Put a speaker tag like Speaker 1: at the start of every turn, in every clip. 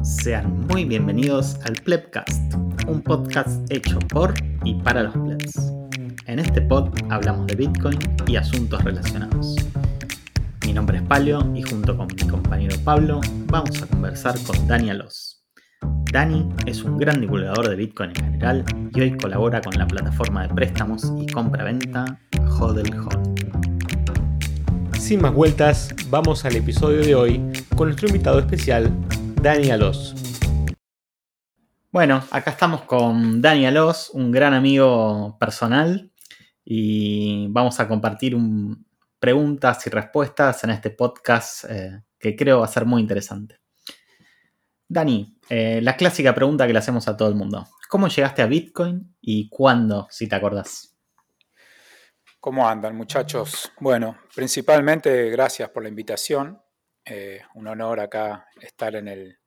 Speaker 1: Sean muy bienvenidos al Plebcast, un podcast hecho por y para los plebs. En este pod hablamos de Bitcoin y asuntos relacionados. Mi nombre es Palio y junto con mi compañero Pablo vamos a conversar con Dani Alos. Dani es un gran divulgador de Bitcoin en general y hoy colabora con la plataforma de préstamos y compra-venta Hodel.
Speaker 2: Sin más vueltas, vamos al episodio de hoy con nuestro invitado especial, Dani Alos.
Speaker 1: Bueno, acá estamos con Dani Alos, un gran amigo personal, y vamos a compartir un, preguntas y respuestas en este podcast eh, que creo va a ser muy interesante. Dani, eh, la clásica pregunta que le hacemos a todo el mundo. ¿Cómo llegaste a Bitcoin y cuándo, si te acordás?
Speaker 3: ¿Cómo andan muchachos? Bueno, principalmente gracias por la invitación. Eh, un honor acá estar en el,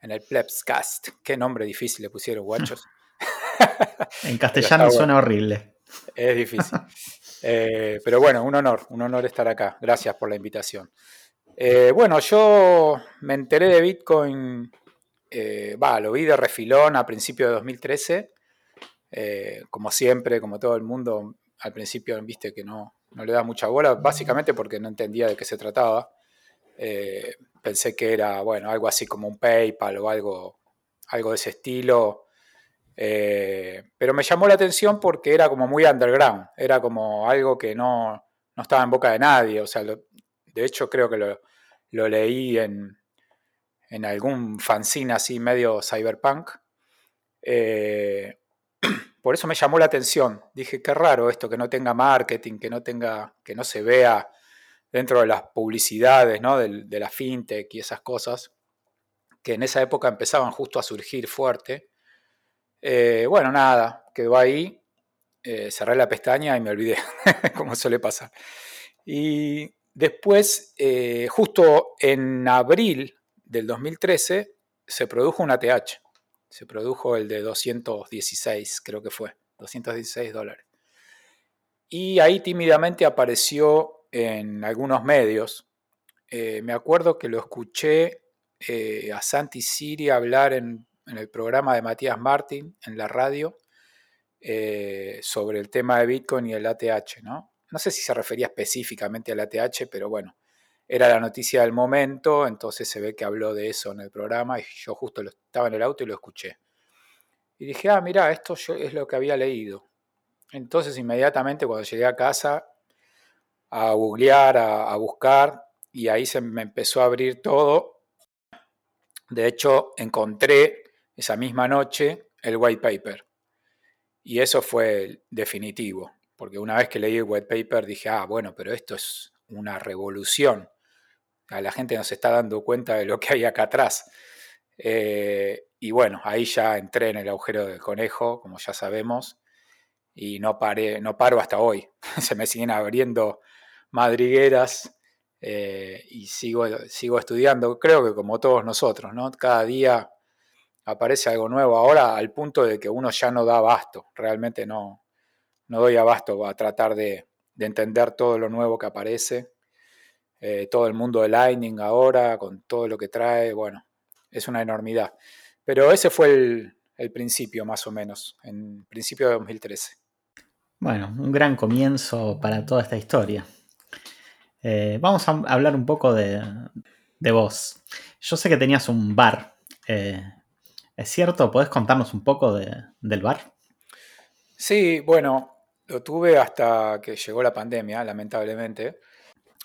Speaker 3: en el Plebscast. Qué nombre difícil le pusieron, guachos.
Speaker 1: en castellano suena horrible.
Speaker 3: Es difícil. Eh, pero bueno, un honor, un honor estar acá. Gracias por la invitación. Eh, bueno, yo me enteré de Bitcoin, va, lo vi de refilón a principios de 2013. como siempre, como todo el mundo, al principio viste que no, no le da mucha bola, básicamente porque no entendía de qué se trataba. Pensé que era, bueno, algo así como un PayPal o algo, algo de ese estilo. Eh, pero me llamó la atención porque era como muy underground, era como algo que no, estaba en boca de nadie. O sea, de hecho creo que lo, leí en, en, algún fanzine así medio cyberpunk. Eh, por eso me llamó la atención. Dije, qué raro esto, que no tenga marketing, que no tenga, que no se vea dentro de las publicidades, ¿no? de, de la fintech y esas cosas, que en esa época empezaban justo a surgir fuerte. Eh, bueno, nada, quedó ahí, eh, cerré la pestaña y me olvidé, como suele pasar. Y después, eh, justo en abril del 2013, se produjo un ATH. Se produjo el de 216, creo que fue, 216 dólares. Y ahí tímidamente apareció en algunos medios. me acuerdo que lo escuché a Santi Siri hablar en en el programa de Matías Martín en la radio eh, sobre el tema de Bitcoin y el ATH, ¿no? No sé si se refería específicamente al ATH, pero bueno, era la noticia del momento, entonces se ve que habló de eso en el programa y yo justo estaba en el auto y lo escuché. Y dije, ah, mira, esto es lo que había leído. Entonces inmediatamente cuando llegué a casa a googlear, a buscar, y ahí se me empezó a abrir todo. De hecho, encontré esa misma noche el white paper. Y eso fue definitivo, porque una vez que leí el white paper dije, ah, bueno, pero esto es una revolución. A la gente nos está dando cuenta de lo que hay acá atrás. Eh, y bueno, ahí ya entré en el agujero del conejo, como ya sabemos, y no, paré, no paro hasta hoy. Se me siguen abriendo madrigueras eh, y sigo, sigo estudiando, creo que como todos nosotros, ¿no? Cada día aparece algo nuevo ahora al punto de que uno ya no da abasto, realmente no, no doy abasto a tratar de, entender todo lo nuevo que aparece, eh, todo el mundo de Lightning ahora, con todo lo que trae, bueno, es una enormidad. Pero ese fue el, principio más o menos, en principio de 2013.
Speaker 1: Bueno, un gran comienzo para toda esta historia. Eh, vamos a hablar un poco de, vos. Yo sé que tenías un bar eh, ¿Es cierto? ¿Podés contarnos un poco del bar?
Speaker 3: Sí, bueno, lo tuve hasta que llegó la pandemia, lamentablemente.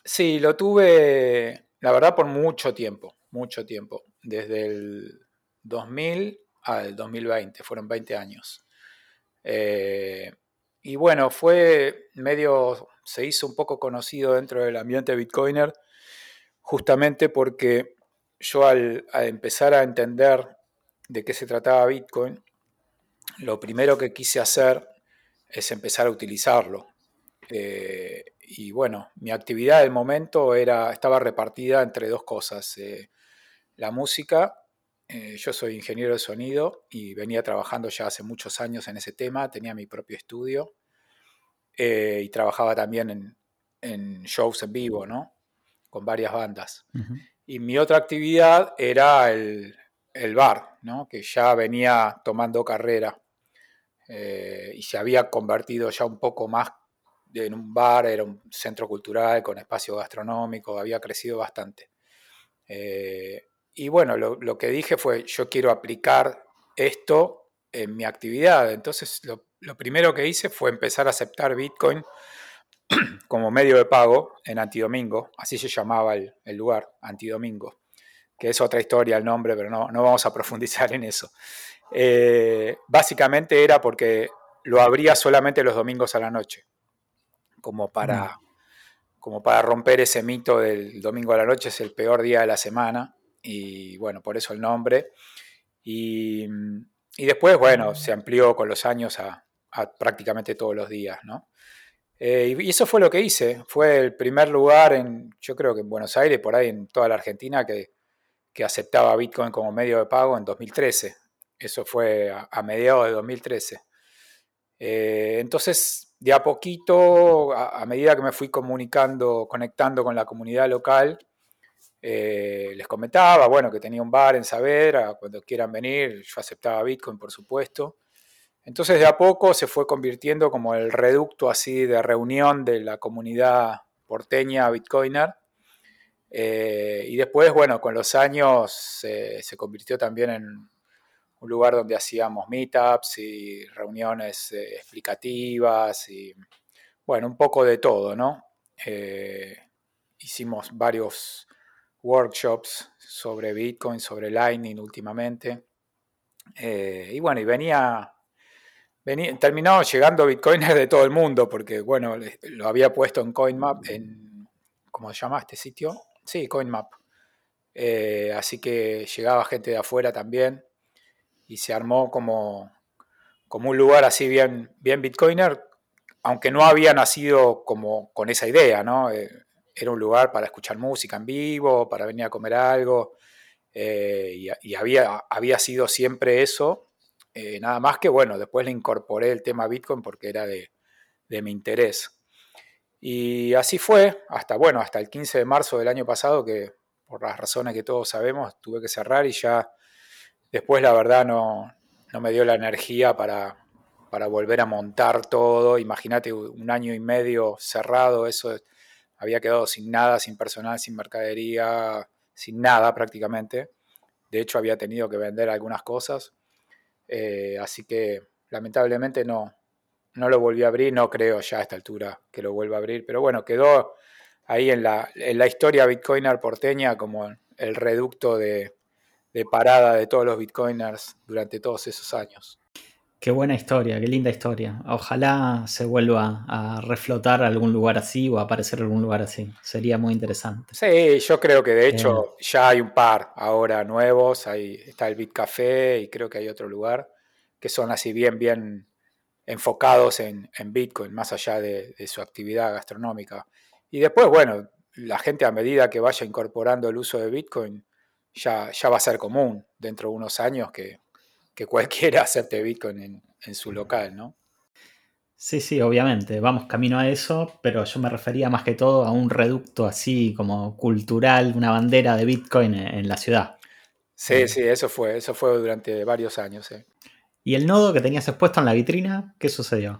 Speaker 3: Sí, lo tuve, la verdad, por mucho tiempo, mucho tiempo. Desde el 2000 al 2020, fueron 20 años. Eh, y bueno, fue medio, se hizo un poco conocido dentro del ambiente bitcoiner, justamente porque yo al empezar a entender de qué se trataba Bitcoin, lo primero que quise hacer es empezar a utilizarlo. Eh, y bueno, mi actividad del momento era, estaba repartida entre dos cosas. Eh, la música, eh, yo soy ingeniero de sonido y venía trabajando ya hace muchos años en ese tema, tenía mi propio estudio y trabajaba también en, shows en vivo, ¿no? Con varias bandas. Y mi otra actividad era el, el bar, ¿no? que ya venía tomando carrera eh, y se había convertido ya un poco más en un bar, era un centro cultural con espacio gastronómico, había crecido bastante. Eh, y bueno, lo, que dije fue, yo quiero aplicar esto en mi actividad. Entonces, lo, primero que hice fue empezar a aceptar Bitcoin como medio de pago en Antidomingo, así se llamaba el, lugar, Antidomingo, que es otra historia el nombre, pero no, no vamos a profundizar en eso. Eh, básicamente era porque lo abría solamente los domingos a la noche, como para, mm. como para romper ese mito del domingo a la noche es el peor día de la semana, y bueno, por eso el nombre. Y, después, bueno, se amplió con los años a, prácticamente todos los días, ¿no? Eh, y eso fue lo que hice. Fue el primer lugar en, yo creo que en Buenos Aires, por ahí en toda la Argentina, que, que aceptaba Bitcoin como medio de pago en 2013. Eso fue a, mediados de 2013. Eh, entonces, de a poquito, a, medida que me fui comunicando, conectando con la comunidad local, eh, les comentaba, bueno, que tenía un bar en Saavedra, cuando quieran venir, yo aceptaba Bitcoin, por supuesto. Entonces, de a poco se fue convirtiendo como el reducto así de reunión de la comunidad porteña Bitcoiner. Eh, y después, bueno, con los años se convirtió también en un lugar donde hacíamos meetups y reuniones eh, explicativas y, bueno, un poco de todo, ¿no? Eh, hicimos varios workshops sobre Bitcoin, sobre Lightning últimamente. Y bueno, y venía, venía, terminó llegando bitcoiners de todo el mundo, porque bueno, lo había puesto en CoinMap, en, ¿cómo se llama este sitio? Sí, CoinMap. así que llegaba gente de afuera también y se armó como, como un lugar así bien, bien bitcoiner, aunque no había nacido como con esa idea, ¿no? Eh, era un lugar para escuchar música en vivo, para venir a comer algo, eh, y, había, había sido siempre eso, eh, nada más que, bueno, después le incorporé el tema Bitcoin porque era de, de mi interés. Y así fue, hasta, bueno, hasta el 15 de marzo del año pasado, que por las razones que todos sabemos, tuve que cerrar y ya Después, la verdad, no, me dio la energía para, volver a montar todo. Imagínate un año y medio cerrado, eso había quedado sin nada, sin personal, sin mercadería, sin nada prácticamente. De hecho, había tenido que vender algunas cosas. Eh, así que lamentablemente no, no lo volví a abrir, no creo ya a esta altura que lo vuelva a abrir, pero bueno, quedó ahí en la, en la historia bitcoiner porteña como el reducto de, de parada de todos los bitcoiners durante todos esos años.
Speaker 1: Qué buena historia, qué linda historia. Ojalá se vuelva a reflotar algún lugar así o a aparecer algún lugar así. Sería muy interesante.
Speaker 3: Sí, yo creo que de hecho ya hay un par ahora nuevos. Ahí está el Bitcafé y creo que hay otro lugar que son así bien, bien enfocados en, Bitcoin, más allá de, de, su actividad gastronómica. Y después, bueno, la gente a medida que vaya incorporando el uso de Bitcoin, ya, va a ser común dentro de unos años que, cualquiera acepte Bitcoin en, su local, ¿no?
Speaker 1: Sí, sí, obviamente, vamos camino a eso, pero yo me refería más que todo a un reducto así como cultural, una bandera de Bitcoin en, la ciudad.
Speaker 3: Sí, sí, eso fue, eso fue durante varios años.
Speaker 1: ¿Y el nodo que tenías expuesto en la vitrina, qué sucedió?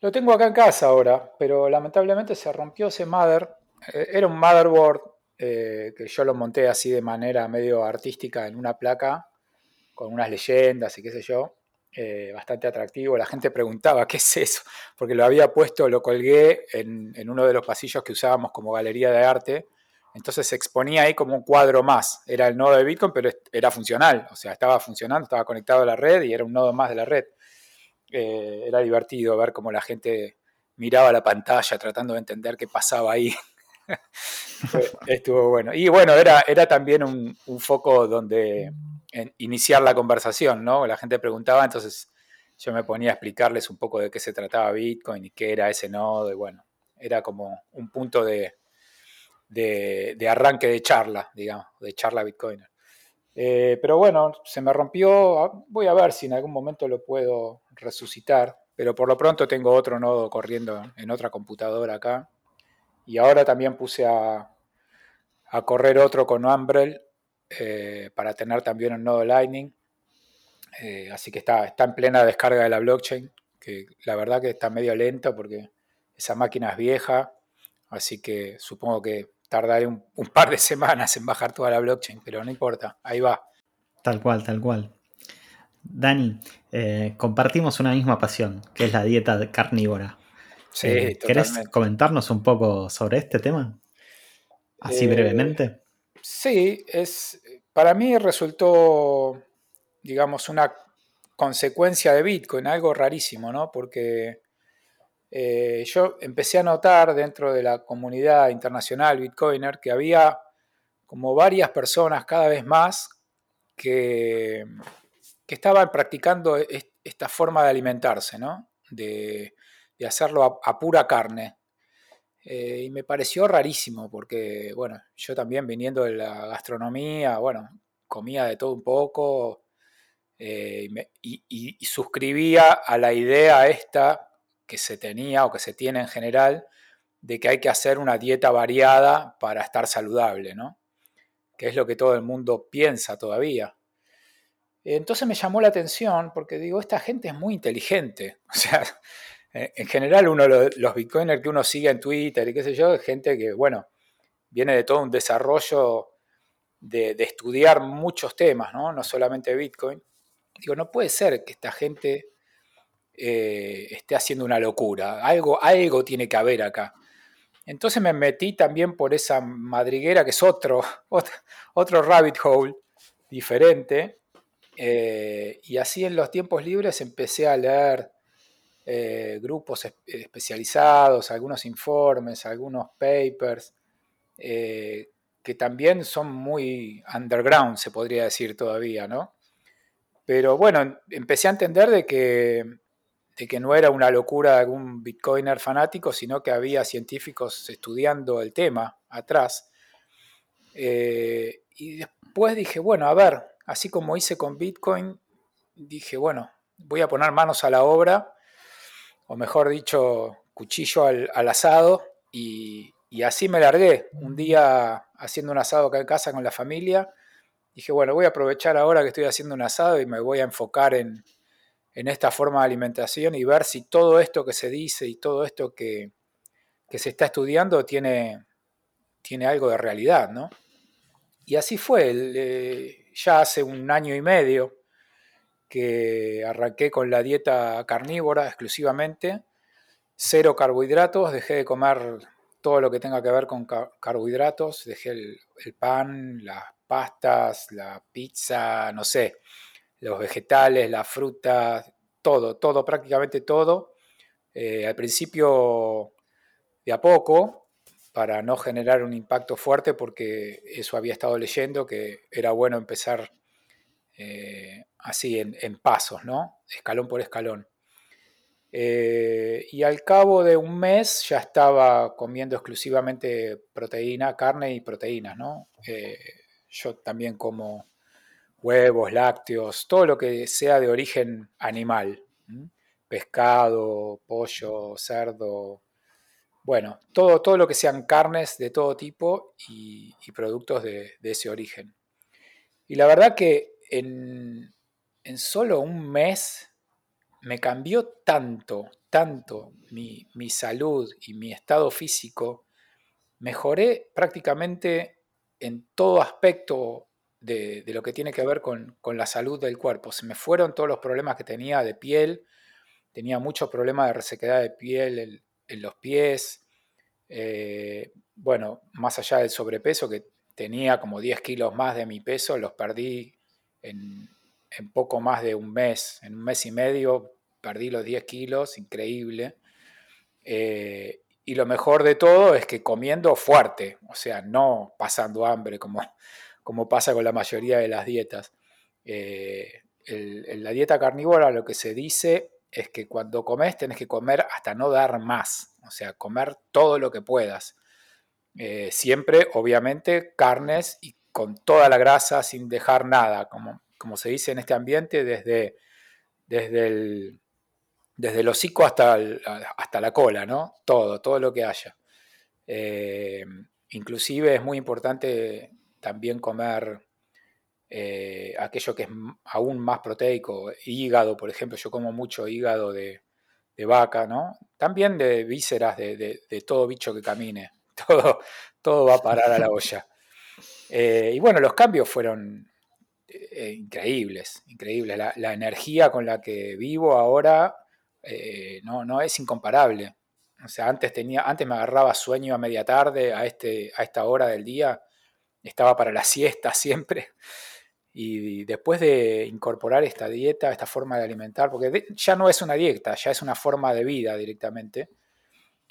Speaker 3: Lo tengo acá en casa ahora, pero lamentablemente se rompió ese mother. Eh, era un motherboard eh, que yo lo monté así de manera medio artística en una placa, con unas leyendas y qué sé yo, eh, bastante atractivo. La gente preguntaba, ¿qué es eso? Porque lo había puesto, lo colgué en, uno de los pasillos que usábamos como galería de arte. Entonces se exponía ahí como un cuadro más. Era el nodo de Bitcoin, pero era funcional. O sea, estaba funcionando, estaba conectado a la red y era un nodo más de la red. Eh, era divertido ver cómo la gente miraba la pantalla tratando de entender qué pasaba ahí. Estuvo bueno. Y bueno, era, era también un, foco donde iniciar la conversación, ¿no? La gente preguntaba, entonces yo me ponía a explicarles un poco de qué se trataba Bitcoin y qué era ese nodo. Y bueno, era como un punto de, de, arranque de charla, digamos, de charla Bitcoiner. Eh, pero bueno, se me rompió. Voy a ver si en algún momento lo puedo resucitar. Pero por lo pronto tengo otro nodo corriendo en otra computadora acá y ahora también puse a, correr otro con Umbrel eh, para tener también un nodo Lightning. Eh, así que está, está en plena descarga de la blockchain, que la verdad que está medio lento porque esa máquina es vieja, así que supongo que tardaré un, par de semanas en bajar toda la blockchain, pero no importa, ahí va.
Speaker 1: Tal cual, tal cual. Dani, eh, compartimos una misma pasión, que es la dieta carnívora.
Speaker 3: Sí, eh,
Speaker 1: ¿Querés comentarnos un poco sobre este tema? Así brevemente.
Speaker 3: Sí, es, para mí resultó digamos, una consecuencia de Bitcoin, algo rarísimo, ¿no? Porque eh, yo empecé a notar dentro de la comunidad internacional Bitcoiner que había como varias personas cada vez más que, que estaban practicando esta forma de alimentarse, ¿no? De, hacerlo a, pura carne. Eh, y me pareció rarísimo porque, bueno, yo también viniendo de la gastronomía, bueno, comía de todo un poco, eh, y, suscribía a la idea esta que se tenía o que se tiene en general de que hay que hacer una dieta variada para estar saludable, ¿no? Que es lo que todo el mundo piensa todavía. Entonces me llamó la atención porque digo, esta gente es muy inteligente. O sea, en general uno los bitcoiners que uno sigue en Twitter y qué sé yo, es gente que, bueno, viene de todo un desarrollo de, de estudiar muchos temas, ¿no? No solamente Bitcoin. Digo, no puede ser que esta gente eh, esté haciendo una locura. Algo, algo tiene que haber acá. Entonces me metí también por esa madriguera que es otro, otro, rabbit hole diferente. Eh, y así en los tiempos libres empecé a leer eh, grupos especializados, algunos informes, algunos papers, que también son muy underground, se podría decir todavía, ¿no? Pero bueno, empecé a entender de que, que no era una locura de algún bitcoiner fanático, sino que había científicos estudiando el tema atrás. Eh, y después dije, bueno, a ver, así como hice con Bitcoin, dije, bueno, voy a poner manos a la obra, o mejor dicho, cuchillo al, asado, y, así me largué. Un día haciendo un asado acá en casa con la familia, dije, bueno, voy a aprovechar ahora que estoy haciendo un asado y me voy a enfocar en, esta forma de alimentación y ver si todo esto que se dice y todo esto que, se está estudiando tiene, tiene algo de realidad, ¿no? Y así fue, eh, ya hace un año y medio que arranqué con la dieta carnívora exclusivamente, cero carbohidratos, dejé de comer todo lo que tenga que ver con carbohidratos, dejé el, pan, las pastas, la pizza, no sé, los vegetales, la fruta, todo, todo, prácticamente todo. Eh, al principio de a poco, para no generar un impacto fuerte, porque eso había estado leyendo, que era bueno empezar eh, así en, pasos, ¿no? Escalón por escalón. Eh, y al cabo de un mes ya estaba comiendo exclusivamente proteína, carne y proteínas, ¿no? Yo también como huevos, lácteos, todo lo que sea de origen animal. Pescado, pollo, cerdo. Bueno, todo, todo lo que sean carnes de todo tipo y, productos de, ese origen. Y la verdad que en, solo un mes me cambió tanto, tanto mi, mi, salud y mi estado físico, mejoré prácticamente en todo aspecto de, lo que tiene que ver con, la salud del cuerpo. Se me fueron todos los problemas que tenía de piel, tenía muchos problemas de resequedad de piel en, los pies, eh, bueno, más allá del sobrepeso que tenía como 10 kilos más de mi peso, los perdí en, poco más de un mes, en un mes y medio perdí los 10 kilos, increíble. Eh, y lo mejor de todo es que comiendo fuerte, o sea, no pasando hambre como, como pasa con la mayoría de las dietas. en eh, la dieta carnívora lo que se dice es que cuando comes tenés que comer hasta no dar más, o sea, comer todo lo que puedas. Eh, siempre, obviamente, carnes y con toda la grasa sin dejar nada, como, como se dice en este ambiente, desde, desde el, desde el hocico hasta, hasta la cola, ¿no? Todo, todo lo que haya. Eh, inclusive es muy importante también comer eh, aquello que es aún más proteico, hígado, por ejemplo, yo como mucho hígado de, vaca, ¿no? También de vísceras de, todo bicho que camine, todo, todo va a parar a la olla. Eh, y bueno, los cambios fueron eh, increíbles, increíbles. La, energía con la que vivo ahora no, no es incomparable. O sea, antes, tenía, antes me agarraba sueño a media tarde, a, este, a esta hora del día, estaba para la siesta siempre. Y después de incorporar esta dieta, esta forma de alimentar, porque ya no es una dieta, ya es una forma de vida directamente,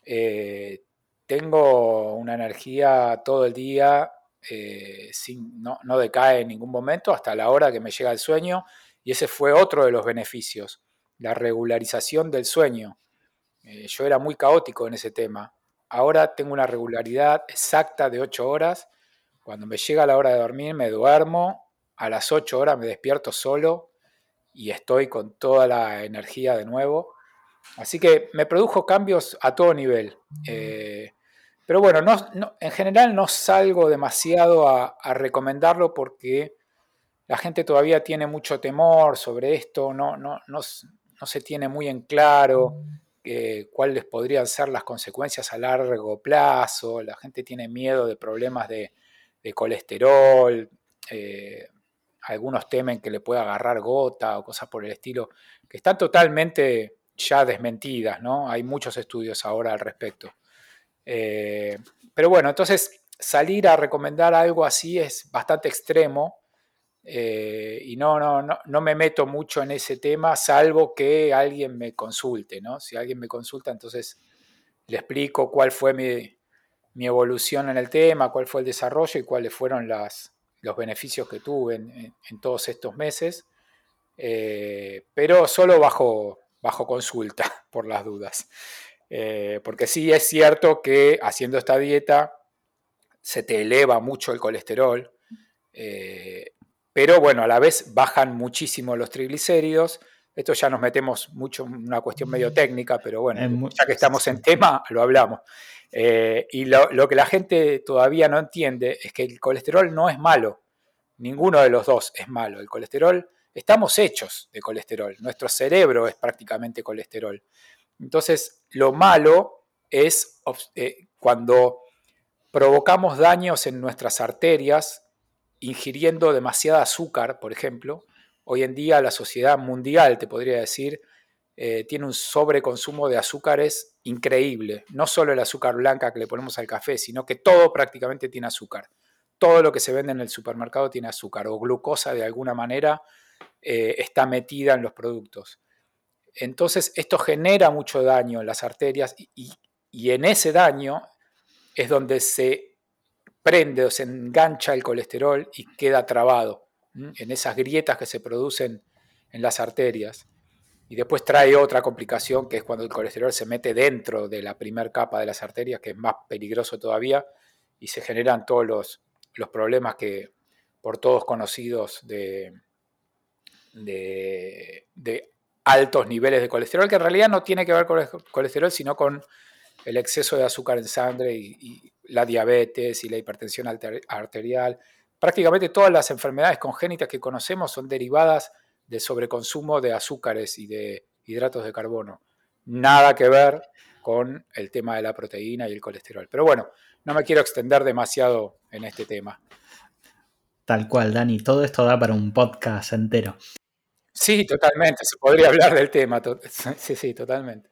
Speaker 3: eh, tengo una energía todo el día, eh, sin, no, no, decae en ningún momento hasta la hora que me llega el sueño, y ese fue otro de los beneficios, la regularización del sueño. Eh, yo era muy caótico en ese tema. Ahora tengo una regularidad exacta de 8 horas. Cuando me llega la hora de dormir, me duermo a las 8 horas me despierto solo y estoy con toda la energía de nuevo. Así que me produjo cambios a todo nivel. Eh, pero bueno, no, en general no salgo demasiado a, recomendarlo porque la gente todavía tiene mucho temor sobre esto, no, se tiene muy en claro eh, cuáles podrían ser las consecuencias a largo plazo, la gente tiene miedo de problemas de, colesterol, eh, algunos temen que le pueda agarrar gota o cosas por el estilo, que están totalmente ya desmentidas, ¿no? Hay muchos estudios ahora al respecto. Eh, pero bueno, entonces salir a recomendar algo así es bastante extremo eh, y no, no, no, no, me meto mucho en ese tema, salvo que alguien me consulte, ¿no? Si alguien me consulta, entonces le explico cuál fue mi, evolución en el tema, cuál fue el desarrollo y cuáles fueron las, los beneficios que tuve en, todos estos meses, eh, pero solo bajo, bajo consulta, por las dudas. Eh, porque sí es cierto que haciendo esta dieta se te eleva mucho el colesterol, eh, pero bueno, a la vez bajan muchísimo los triglicéridos. Esto ya nos metemos mucho en una cuestión medio técnica, pero bueno, ya que estamos en tema, lo hablamos. Eh, y lo, que la gente todavía no entiende es que el colesterol no es malo. Ninguno de los dos es malo. El colesterol, estamos hechos de colesterol. Nuestro cerebro es prácticamente colesterol. Entonces, lo malo es eh, cuando provocamos daños en nuestras arterias ingiriendo demasiada azúcar, por ejemplo. Hoy en día la sociedad mundial, te podría decir, eh, tiene un sobreconsumo de azúcares increíble. No solo el azúcar blanca que le ponemos al café, sino que todo prácticamente tiene azúcar. Todo lo que se vende en el supermercado tiene azúcar o glucosa de alguna manera eh, está metida en los productos. Entonces esto genera mucho daño en las arterias y, en ese daño es donde se prende o se engancha el colesterol y queda trabado en esas grietas que se producen en las arterias. Y después trae otra complicación, que es cuando el colesterol se mete dentro de la primera capa de las arterias, que es más peligroso todavía, y se generan todos los, problemas que por todos conocidos de, de, altos niveles de colesterol, que en realidad no tiene que ver con el colesterol, sino con el exceso de azúcar en sangre y, y la diabetes y la hipertensión arterial. Prácticamente todas las enfermedades congénitas que conocemos son derivadas de sobreconsumo de azúcares y de hidratos de carbono. Nada que ver con el tema de la proteína y el colesterol. Pero bueno, no me quiero extender demasiado en este tema.
Speaker 1: Tal cual, Dani, todo esto da para un podcast entero.
Speaker 3: Sí, totalmente, se podría hablar del tema. Sí, sí, totalmente.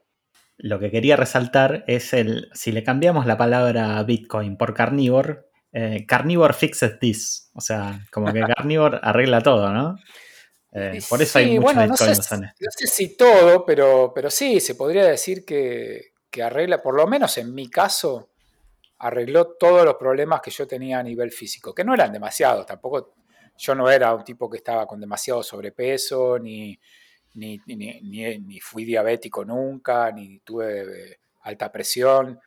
Speaker 1: Lo que quería resaltar es el, si le cambiamos la palabra Bitcoin por carnívoro, eh, carnivore fixes this. O sea, como que carnívoro arregla todo, ¿no?
Speaker 3: Eh, por eso hay mucho bueno, no sé, no sé, si todo, pero, pero sí, se podría decir que, arregla, por lo menos en mi caso, arregló todos los problemas que yo tenía a nivel físico, que no eran demasiados, tampoco yo no era un tipo que estaba con demasiado sobrepeso, ni, ni, ni, fui diabético nunca, ni tuve eh, alta presión.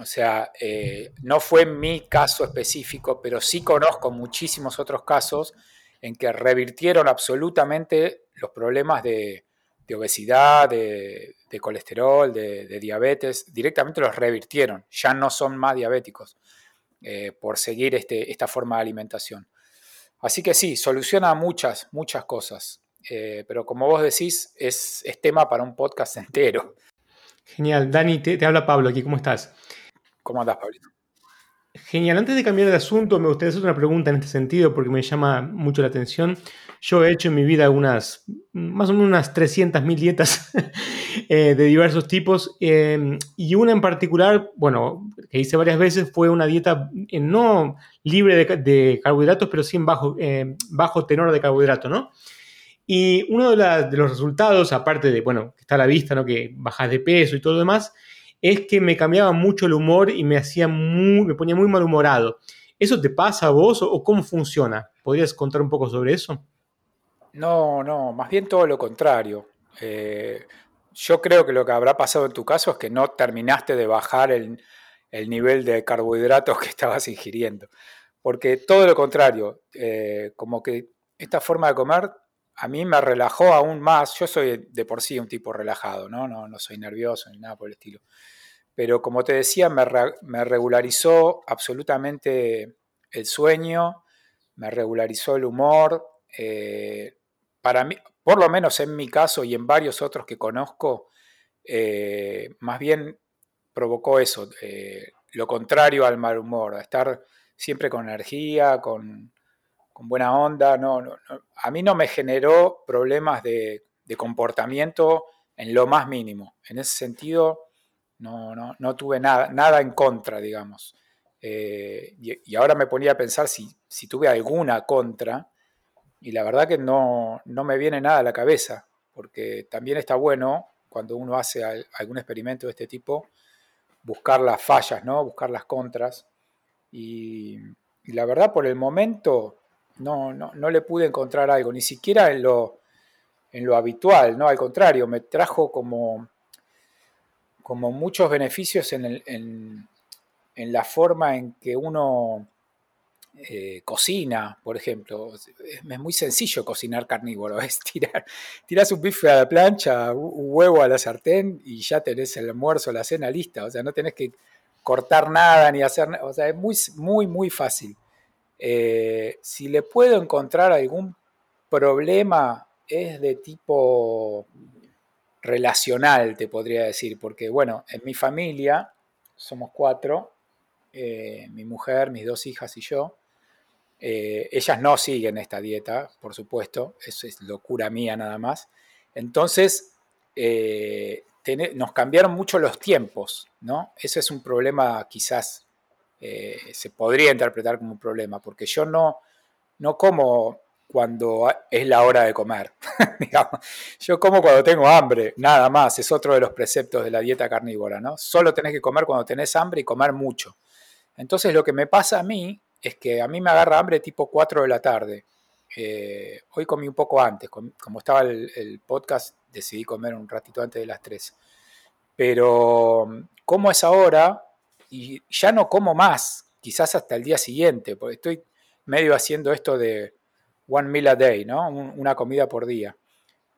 Speaker 3: O sea, eh, no fue mi caso específico, pero sí conozco muchísimos otros casos en que revirtieron absolutamente los problemas de, obesidad, de, colesterol, de, diabetes, directamente los revirtieron, ya no son más diabéticos eh, por seguir este, esta forma de alimentación. Así que sí, soluciona muchas, muchas cosas. Eh, pero como vos decís, es, tema para un podcast entero.
Speaker 2: Genial. Dani, te, habla Pablo aquí, ¿cómo estás?
Speaker 3: ¿Cómo andás, Pablito?
Speaker 2: Genial. Antes de cambiar de asunto, me gustaría hacer una pregunta en este sentido porque me llama mucho la atención. Yo he hecho en mi vida unas, más o menos unas 300.000 dietas eh, de diversos tipos em, y una en particular, bueno, que hice varias veces fue una dieta eh, no libre de, carbohidratos, pero sí en bajo, em, bajo tenor de carbohidratos, ¿no? Y uno de, los resultados, aparte de, bueno, está a la vista, ¿no? Que bajas de peso y todo lo demás, es que me cambiaba mucho el humor y me hacía muy, me ponía muy malhumorado. ¿Eso te pasa a vos o cómo funciona? ¿Podrías contar un poco sobre eso?
Speaker 3: No, no, más bien todo lo contrario. Eh, yo creo que lo que habrá pasado en tu caso es que no terminaste de bajar el, nivel de carbohidratos que estabas ingiriendo. Porque todo lo contrario, eh, como que esta forma de comer a mí me relajó aún más. Yo soy de por sí un tipo relajado, ¿no? No, no soy nervioso ni nada por el estilo. Pero como te decía, me, regularizó absolutamente el sueño, me regularizó el humor. Eh, para mí, por lo menos en mi caso y en varios otros que conozco, eh, más bien provocó eso, eh, lo contrario al mal humor, estar siempre con energía, con, buena onda. No, a mí no me generó problemas de, comportamiento en lo más mínimo. En ese sentido, no, no, tuve nada, nada en contra, digamos. Eh, y, ahora me ponía a pensar si, tuve alguna contra, y la verdad que no, me viene nada a la cabeza, porque también está bueno cuando uno hace algún experimento de este tipo, buscar las fallas, ¿no? buscar las contras. Y, la verdad, por el momento, no, no, le pude encontrar algo, ni siquiera en lo, en lo habitual, ¿no? Al contrario, me trajo como, como muchos beneficios en, en la forma en que uno eh, cocina, por ejemplo. Es muy sencillo cocinar carnívoro, es tirar, tirás un bife a la plancha, un huevo a la sartén y ya tenés el almuerzo, la cena lista. O sea, no tenés que cortar nada ni hacer nada. O sea, es muy, muy, muy fácil. Eh, si le puedo encontrar algún problema, es de tipo relacional, te podría decir, porque bueno, en mi familia somos cuatro, eh, mi mujer, mis dos hijas y yo, eh, ellas no siguen esta dieta, por supuesto, eso es locura mía nada más. Entonces, nos cambiaron mucho los tiempos, ¿no? Eso es un problema quizás, eh, se podría interpretar como un problema, porque yo no, no como cuando es la hora de comer, Yo como cuando tengo hambre, nada más, es otro de los preceptos de la dieta carnívora, ¿no? Solo tenés que comer cuando tenés hambre y comer mucho. Entonces lo que me pasa a mí es que a mí me agarra hambre tipo 4 de la tarde. Eh, hoy comí un poco antes, como estaba el, podcast, decidí comer un ratito antes de las 3. Pero como es ahora y ya no como más, quizás hasta el día siguiente, porque estoy medio haciendo esto de one meal a day, ¿no? una comida por día.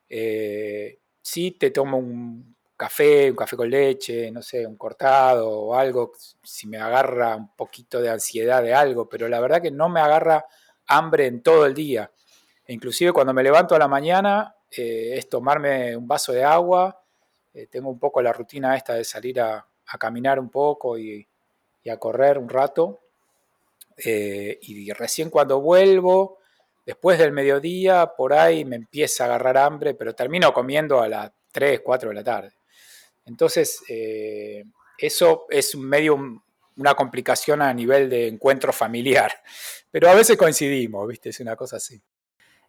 Speaker 3: Eh, sí te tomo un café, un café con leche, no sé, un cortado o algo, si me agarra un poquito de ansiedad de algo, pero la verdad que no me agarra hambre en todo el día. E inclusive cuando me levanto a la mañana eh, es tomarme un vaso de agua, eh, tengo un poco la rutina esta de salir a, caminar un poco y, a correr un rato, eh, y recién cuando vuelvo, después del mediodía, por ahí me empieza a agarrar hambre, pero termino comiendo a las 3, 4 de la tarde. Entonces, eh, eso es medio una complicación a nivel de encuentro familiar, pero a veces coincidimos, ¿viste? Es una cosa así.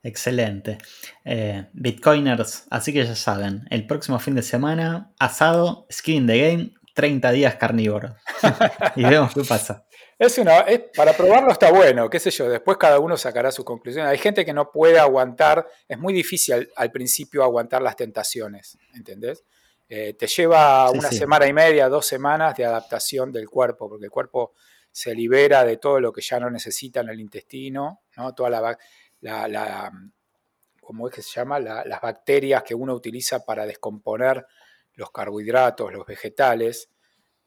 Speaker 1: Excelente. Eh, Bitcoiners, así que ya saben, el próximo fin de semana, asado, skin the game, 30 días carnívoro. y vemos qué pasa.
Speaker 3: Es una, para probarlo está bueno, qué sé yo, después cada uno sacará su conclusión. Hay gente que no puede aguantar, es muy difícil al principio aguantar las tentaciones, ¿entendés? Eh, te lleva una semana y media, dos semanas de adaptación del cuerpo, porque el cuerpo se libera de todo lo que ya no necesita en el intestino, ¿no? Toda la, la, ¿cómo es que se llama? las bacterias que uno utiliza para descomponer los carbohidratos, los vegetales,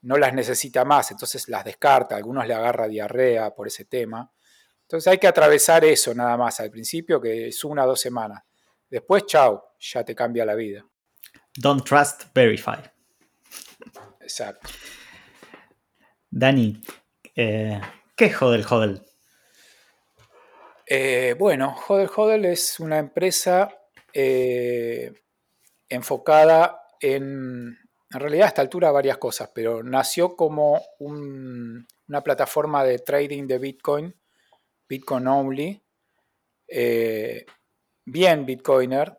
Speaker 3: no las necesita más, entonces las descarta, algunos le agarra diarrea por ese tema. Entonces hay que atravesar eso nada más al principio, que es una o dos semanas. Después, chao, ya te cambia la vida.
Speaker 1: Don't trust, verify.
Speaker 3: Exacto.
Speaker 1: Dani, eh, ¿qué es Hodel Hodel?
Speaker 3: Eh, bueno, Hodel Hodel es una empresa eh, enfocada en, realidad a esta altura varias cosas, pero nació como una plataforma de trading de Bitcoin, Bitcoin only, bien Bitcoiner,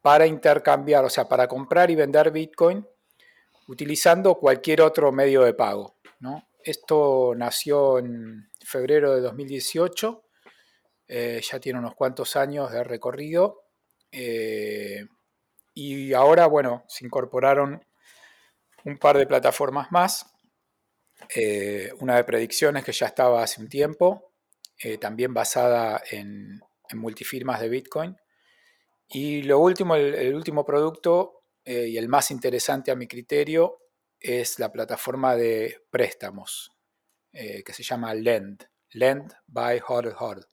Speaker 3: para intercambiar, o sea, para comprar y vender Bitcoin utilizando cualquier otro medio de pago. Esto nació en febrero de 2018, eh, ya tiene unos cuantos años de recorrido eh, y ahora, bueno, se incorporaron un par de plataformas más, eh, una de predicciones que ya estaba hace un tiempo, también basada en, multifirmas de Bitcoin. Y lo último, el último producto eh, y el más interesante a mi criterio es la plataforma de préstamos eh, que se llama Lend, Lend by Hodl.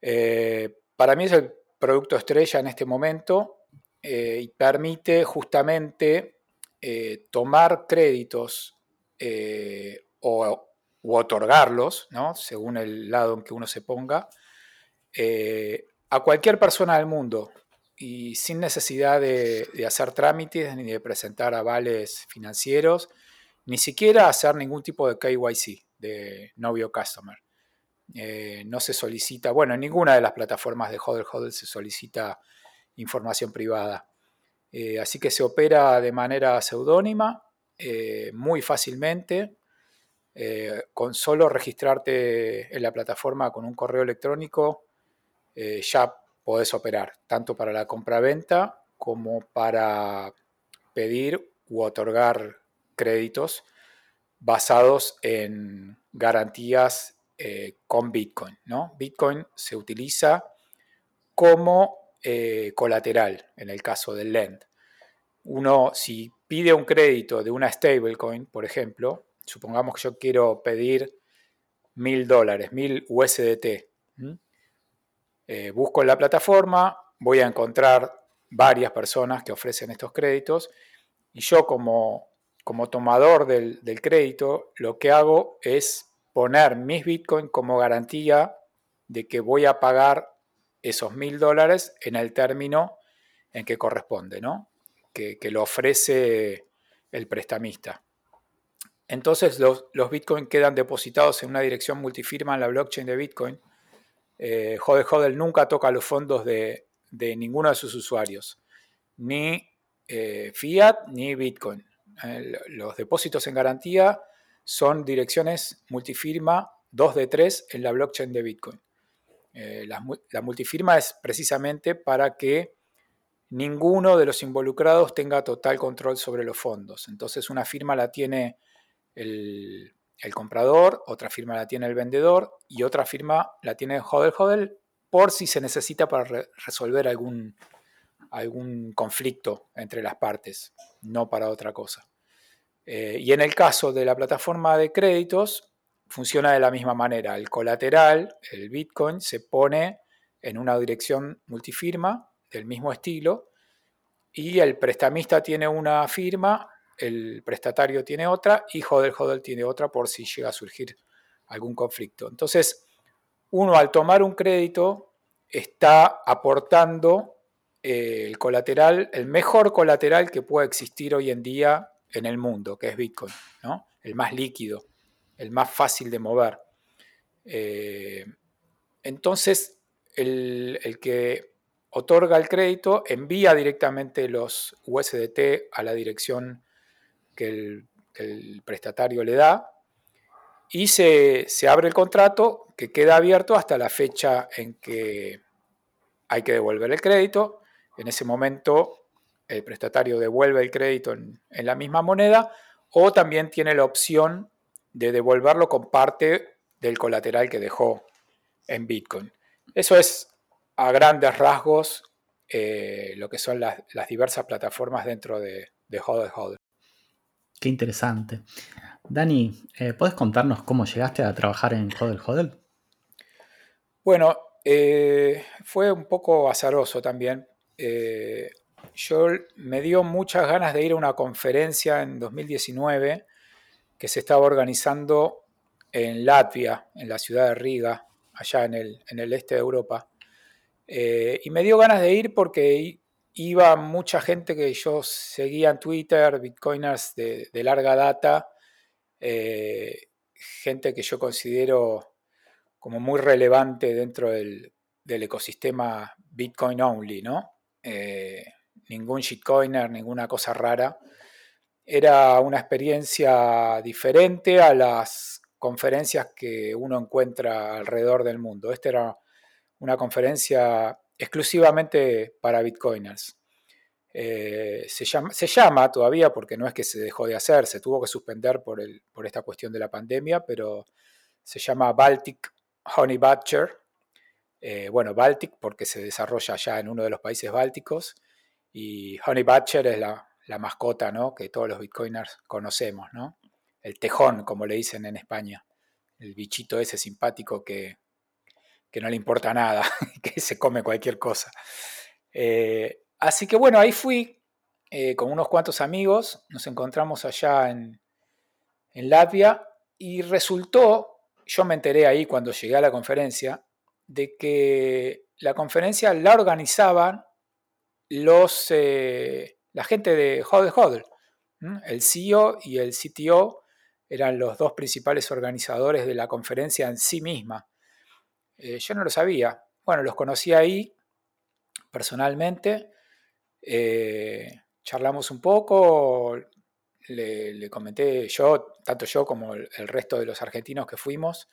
Speaker 3: Eh, para mí es el producto estrella en este momento y permite justamente tomar créditos o u otorgarlos, ¿no? según el lado en que uno se ponga, a cualquier persona del mundo, y sin necesidad de, hacer trámites ni de presentar avales financieros, ni siquiera hacer ningún tipo de KYC, de novio customer. Eh, no se solicita, bueno, en ninguna de las plataformas de Hodel Hodel se solicita información privada. Eh, así que se opera de manera seudónima, eh, muy fácilmente. con solo registrarte en la plataforma con un correo electrónico, ya podés operar, tanto para la compra-venta como para pedir u otorgar créditos basados en garantías eh, con Bitcoin. ¿no? Bitcoin se utiliza como eh, colateral en el caso del Lend. Uno, si pide un crédito de una stablecoin, por ejemplo, supongamos que yo quiero pedir mil dólares, mil USDT. Eh, busco en la plataforma, voy a encontrar varias personas que ofrecen estos créditos y yo como, como tomador del, crédito lo que hago es poner mis bitcoins como garantía de que voy a pagar esos mil dólares en el término en que corresponde, ¿no? que, lo ofrece el prestamista. Entonces los, bitcoins quedan depositados en una dirección multifirma en la blockchain de Bitcoin eh, Hodel nunca toca los fondos de, ninguno de sus usuarios, ni eh, fiat ni Bitcoin. Eh, los depósitos en garantía son direcciones multifirma 2 de 3 en la blockchain de Bitcoin. Eh, la, multifirma es precisamente para que ninguno de los involucrados tenga total control sobre los fondos. Entonces una firma la tiene el, el comprador, otra firma la tiene el vendedor y otra firma la tiene Hodel Hodel por si se necesita para resolver algún, algún conflicto entre las partes, no para otra cosa. Eh, y en el caso de la plataforma de créditos, funciona de la misma manera. El colateral, el Bitcoin, se pone en una dirección multifirma del mismo estilo y el prestamista tiene una firma el prestatario tiene otra y Hodel Hodel tiene otra por si llega a surgir algún conflicto. Entonces, uno al tomar un crédito está aportando eh, el colateral, el mejor colateral que pueda existir hoy en día en el mundo, que es Bitcoin, ¿no? el más líquido, el más fácil de mover. Eh, entonces, el, el que otorga el crédito envía directamente los USDT a la dirección que el, prestatario le da y se, abre el contrato que queda abierto hasta la fecha en que hay que devolver el crédito. En ese momento el prestatario devuelve el crédito en, en, la misma moneda o también tiene la opción de devolverlo con parte del colateral que dejó en Bitcoin. Eso es a grandes rasgos eh, lo que son las, diversas plataformas dentro de, de Hodl
Speaker 1: Qué interesante. Dani, eh, ¿puedes contarnos cómo llegaste a trabajar en Hodel Hodel?
Speaker 3: Bueno, eh, fue un poco azaroso también. Yo me dio muchas ganas de ir a una conferencia en 2019 que se estaba organizando en Latvia, en la ciudad de Riga, allá en el, en el este de Europa. y me dio ganas de ir porque iba mucha gente que yo seguía en Twitter, bitcoiners de, larga data, eh, gente que yo considero como muy relevante dentro del, ecosistema Bitcoin only, ¿no? Eh, ningún shitcoiner, ninguna cosa rara. Era una experiencia diferente a las conferencias que uno encuentra alrededor del mundo. Esta era una conferencia exclusivamente para bitcoiners. Eh, se, llama, todavía, porque no es que se dejó de hacer, se tuvo que suspender por, esta cuestión de la pandemia, pero se llama Baltic Honey Badger. Eh, bueno, Baltic porque se desarrolla ya en uno de los países bálticos y Honey Badger es la, mascota ¿no? que todos los bitcoiners conocemos, ¿no? el tejón, como le dicen en España, el bichito ese simpático que, que no le importa nada, que se come cualquier cosa. Eh, así que bueno, ahí fui eh, con unos cuantos amigos, nos encontramos allá en, en Latvia y resultó, yo me enteré ahí cuando llegué a la conferencia, de que la conferencia la organizaban los, eh, la gente de Hodel Hodel. El CEO y el CTO eran los dos principales organizadores de la conferencia en sí misma. Eh, yo no lo sabía. Bueno, los conocí ahí personalmente. Eh, charlamos un poco. Le, comenté yo, tanto yo como el, resto de los argentinos que fuimos,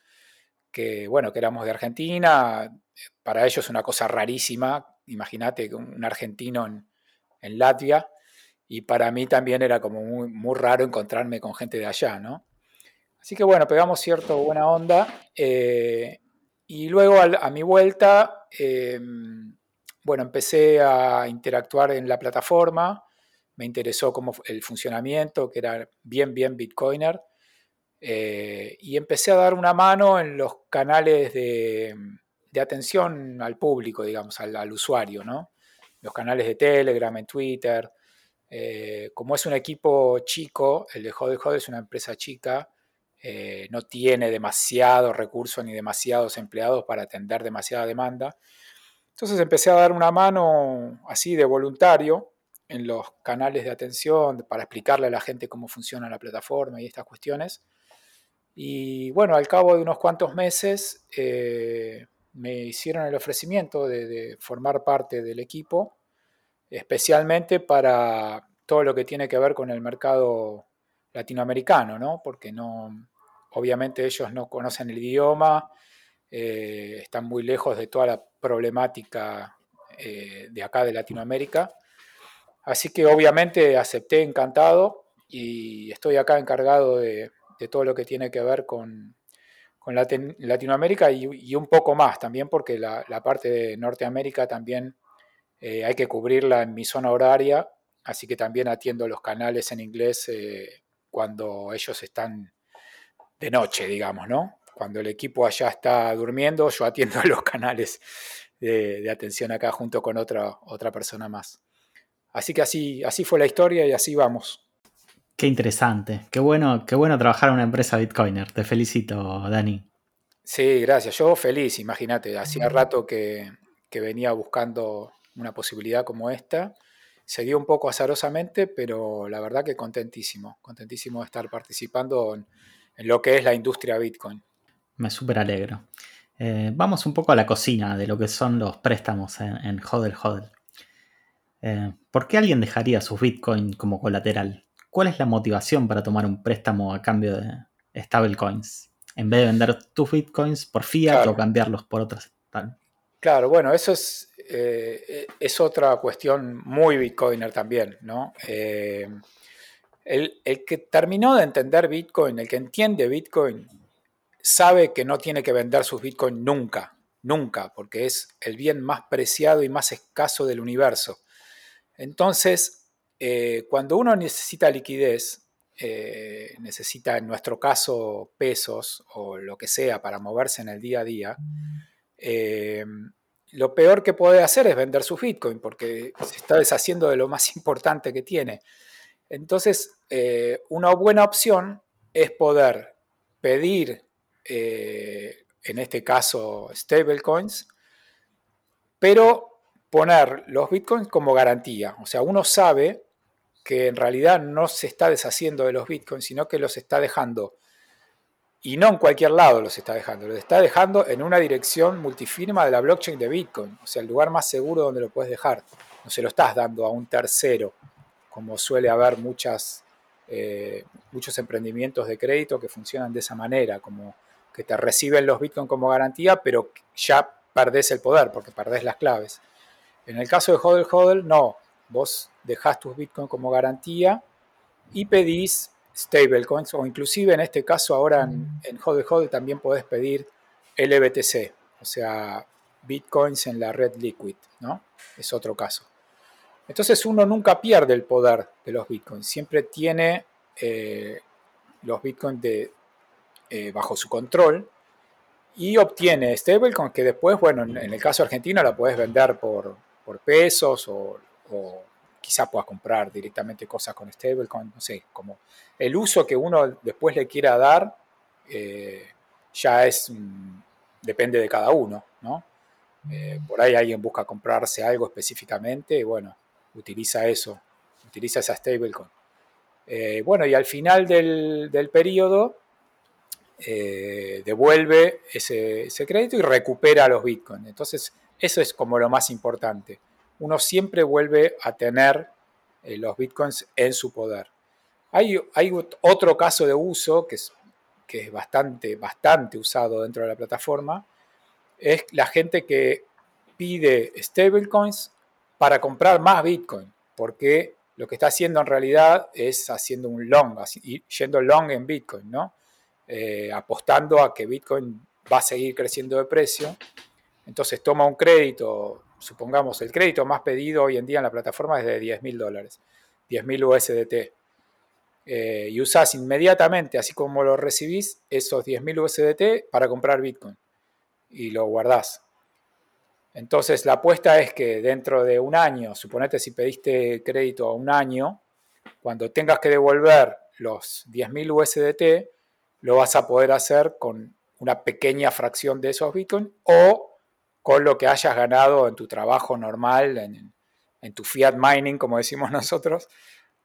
Speaker 3: que bueno, que éramos de Argentina. Para ellos una cosa rarísima. Imagínate un argentino en, Latvia. Y para mí también era como muy, raro encontrarme con gente de allá, ¿no? Así que bueno, pegamos cierto buena onda. Eh, y luego a, mi vuelta, em, bueno, empecé a interactuar en la plataforma, me interesó como el funcionamiento, que era bien, bien Bitcoiner, eh, y empecé a dar una mano en los canales de, atención al público, digamos, al, usuario, ¿no? Los canales de Telegram, en Twitter. Eh, como es un equipo chico, el de Hodel Hodel es una empresa chica, eh, no tiene demasiados recursos ni demasiados empleados para atender demasiada demanda. Entonces empecé a dar una mano así de voluntario en los canales de atención para explicarle a la gente cómo funciona la plataforma y estas cuestiones. Y bueno, al cabo de unos cuantos meses eh, me hicieron el ofrecimiento de, de, formar parte del equipo, especialmente para todo lo que tiene que ver con el mercado latinoamericano, ¿no? Porque no, Obviamente ellos no conocen el idioma, eh, están muy lejos de toda la problemática eh, de acá de Latinoamérica. Así que obviamente acepté encantado y estoy acá encargado de, todo lo que tiene que ver con, Latinoamérica y, un poco más también porque la, parte de Norteamérica también eh, hay que cubrirla en mi zona horaria, así que también atiendo los canales en inglés cuando ellos están de noche, digamos, ¿no? Cuando el equipo allá está durmiendo, yo atiendo los canales de, atención acá junto con otra, otra persona más. Así que así, así fue la historia y así vamos.
Speaker 1: Qué interesante, qué bueno, qué bueno trabajar en una empresa Bitcoiner. Te felicito, Dani.
Speaker 3: Sí, gracias. Yo feliz, imagínate. Hacía rato que, que venía buscando una posibilidad como esta. Se dio un poco azarosamente, pero la verdad que contentísimo, contentísimo de estar participando en, en lo que es la industria Bitcoin.
Speaker 1: Me súper alegro. Eh, vamos un poco a la cocina de lo que son los préstamos en, Hodel Hodel. Eh, ¿Por qué alguien dejaría sus Bitcoin como colateral? ¿Cuál es la motivación para tomar un préstamo a cambio de stablecoins? En vez de vender tus Bitcoins por fiat o cambiarlos por otras.
Speaker 3: Claro, bueno, eso es, eh, es otra cuestión muy Bitcoiner también, ¿no? El, que terminó de entender Bitcoin, el que entiende Bitcoin, sabe que no tiene que vender sus Bitcoin nunca, nunca, porque es el bien más preciado y más escaso del universo. Entonces, eh, cuando uno necesita liquidez, eh, necesita, en nuestro caso, pesos o lo que sea para moverse en el día a día, eh, lo peor que puede hacer es vender su Bitcoin porque se está deshaciendo de lo más importante que tiene. Entonces, eh, una buena opción es poder pedir, en este caso, stablecoins, pero poner los bitcoins como garantía. O sea, uno sabe que en realidad no se está deshaciendo de los bitcoins, sino que los está dejando. Y no en cualquier lado los está dejando, los está dejando en una dirección multifirma de la blockchain de Bitcoin, o sea, el lugar más seguro donde lo puedes dejar. No se lo estás dando a un tercero, como suele haber muchas, eh, muchos emprendimientos de crédito que funcionan de esa manera, como que te reciben los Bitcoin como garantía, pero ya perdés el poder porque perdés las claves. En el caso de HODL HODL, no. Vos dejás tus Bitcoin como garantía y pedís stablecoins o inclusive en este caso ahora en, en HODL HODL también podés pedir LBTC, o sea, Bitcoins en la red Liquid, ¿no? Es otro caso. Entonces uno nunca pierde el poder de los Bitcoins, siempre tiene eh, los Bitcoins de, eh, bajo su control y obtiene stablecoins que después, bueno, en, el caso argentino la puedes vender por, por pesos o, quizá puedas comprar directamente cosas con stablecoin, no sé, como el uso que uno después le quiera dar eh, ya es, depende de cada uno, ¿no? Eh, por ahí alguien busca comprarse algo específicamente y bueno, utiliza eso, utiliza esa stablecoin. Eh, bueno, y al final del, del periodo devuelve ese, ese, crédito y recupera los bitcoins. Entonces, eso es como lo más importante. Uno siempre vuelve a tener eh, los bitcoins en su poder. Hay, hay, otro caso de uso que es, que es bastante, bastante usado dentro de la plataforma, es la gente que pide stablecoins para comprar más bitcoin, porque lo que está haciendo en realidad es haciendo un long, yendo long en bitcoin, ¿no? Eh, apostando a que bitcoin va a seguir creciendo de precio entonces toma un crédito, supongamos el crédito más pedido hoy en día en la plataforma es de 10 mil dólares, 10 mil USDT. Eh, y usás inmediatamente, así como lo recibís, esos 10 mil USDT para comprar Bitcoin y lo guardás. Entonces la apuesta es que dentro de un año, suponete si pediste crédito a un año, cuando tengas que devolver los 10.000 USDT, lo vas a poder hacer con una pequeña fracción de esos Bitcoin o con lo que hayas ganado en tu trabajo normal, en, tu fiat mining, como decimos nosotros,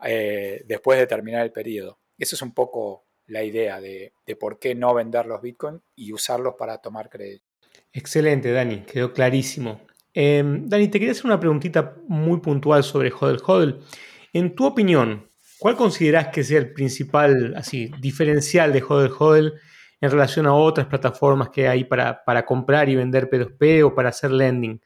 Speaker 3: eh, después de terminar el periodo. Eso es un poco la idea de, por qué no vender los bitcoins y usarlos para tomar crédito.
Speaker 2: Excelente, Dani, quedó clarísimo. Em, Dani, te quería hacer una preguntita muy puntual sobre HODL HODL. En tu opinión, ¿cuál consideras que sea el principal así, diferencial de HODL HODL en relación a otras plataformas que hay para, comprar y vender P2P o para hacer lending.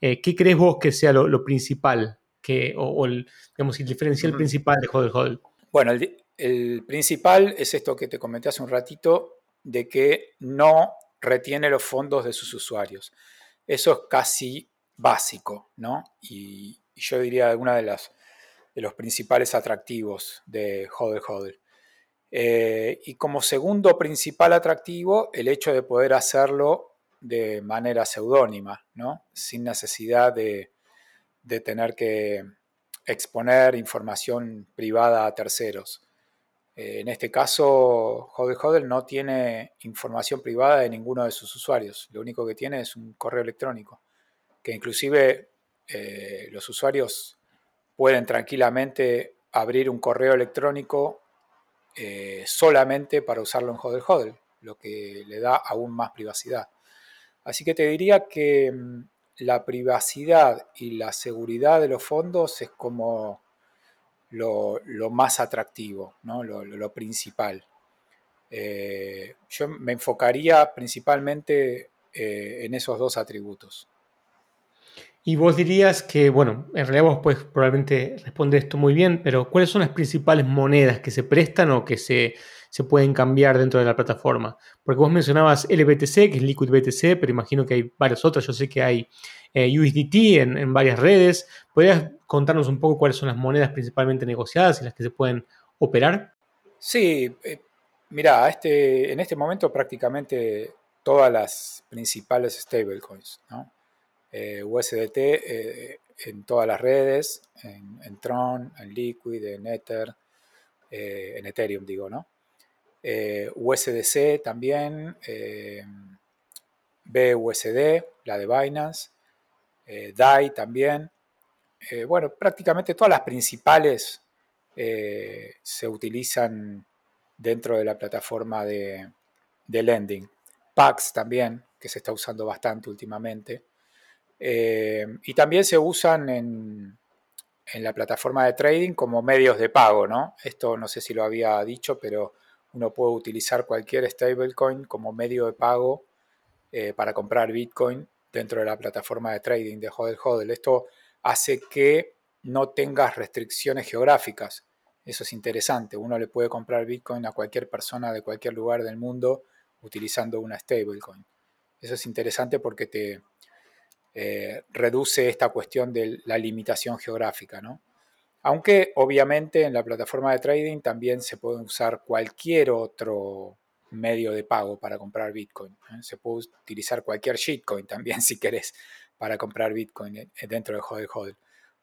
Speaker 2: Eh, ¿Qué crees vos que sea lo, principal que, o, el, digamos, el diferencial principal de Hodl Hodl?
Speaker 3: Bueno, el, principal es esto que te comenté hace un ratito, de que no retiene los fondos de sus usuarios. Eso es casi básico, ¿no? Y, yo diría alguna de las de los principales atractivos de Hodl Hodl. Eh, y como segundo principal atractivo, el hecho de poder hacerlo de manera seudónima, sin necesidad de, tener que exponer información privada a terceros. Eh, en este caso, Hodel Hodel no tiene información privada de ninguno de sus usuarios. Lo único que tiene es un correo electrónico, que inclusive eh, los usuarios pueden tranquilamente abrir un correo electrónico eh, solamente para usarlo en Hodel Hodel, lo que le da aún más privacidad. Así que te diría que mm, la privacidad y la seguridad de los fondos es como lo, más atractivo, ¿no? lo, principal. Eh, yo me enfocaría principalmente eh, en esos dos atributos.
Speaker 2: Y vos dirías que, bueno, en realidad vos puedes probablemente responder esto muy bien, pero ¿cuáles son las principales monedas que se prestan o que se, pueden cambiar dentro de la plataforma? Porque vos mencionabas LBTC, que es Liquid BTC, pero imagino que hay varias otras. Yo sé que hay eh, USDT en, varias redes. ¿Podrías contarnos un poco cuáles son las monedas principalmente negociadas y las que se pueden operar?
Speaker 3: Sí, eh, mira, este, en este momento prácticamente todas las principales stablecoins, ¿no? Eh, USDT eh, en todas las redes, en, Tron, en Liquid, en Ether, en Ethereum digo, ¿no? USDC también, BUSD, la de Binance, DAI también. bueno, prácticamente todas las principales eh, se utilizan dentro de la plataforma de, lending. Pax también, que se está usando bastante últimamente. Eh, y también se usan en, en, la plataforma de trading como medios de pago, ¿no? Esto no sé si lo había dicho, pero uno puede utilizar cualquier stablecoin como medio de pago eh, para comprar Bitcoin dentro de la plataforma de trading de Hodel Hodel. Esto hace que no tengas restricciones geográficas. Eso es interesante. Uno le puede comprar Bitcoin a cualquier persona de cualquier lugar del mundo utilizando una stablecoin. Eso es interesante porque te eh, reduce esta cuestión de la limitación geográfica. ¿no? Aunque obviamente en la plataforma de trading también se puede usar cualquier otro medio de pago para comprar Bitcoin. Se puede utilizar cualquier shitcoin también si querés para comprar Bitcoin eh, dentro de Hodel Hodel.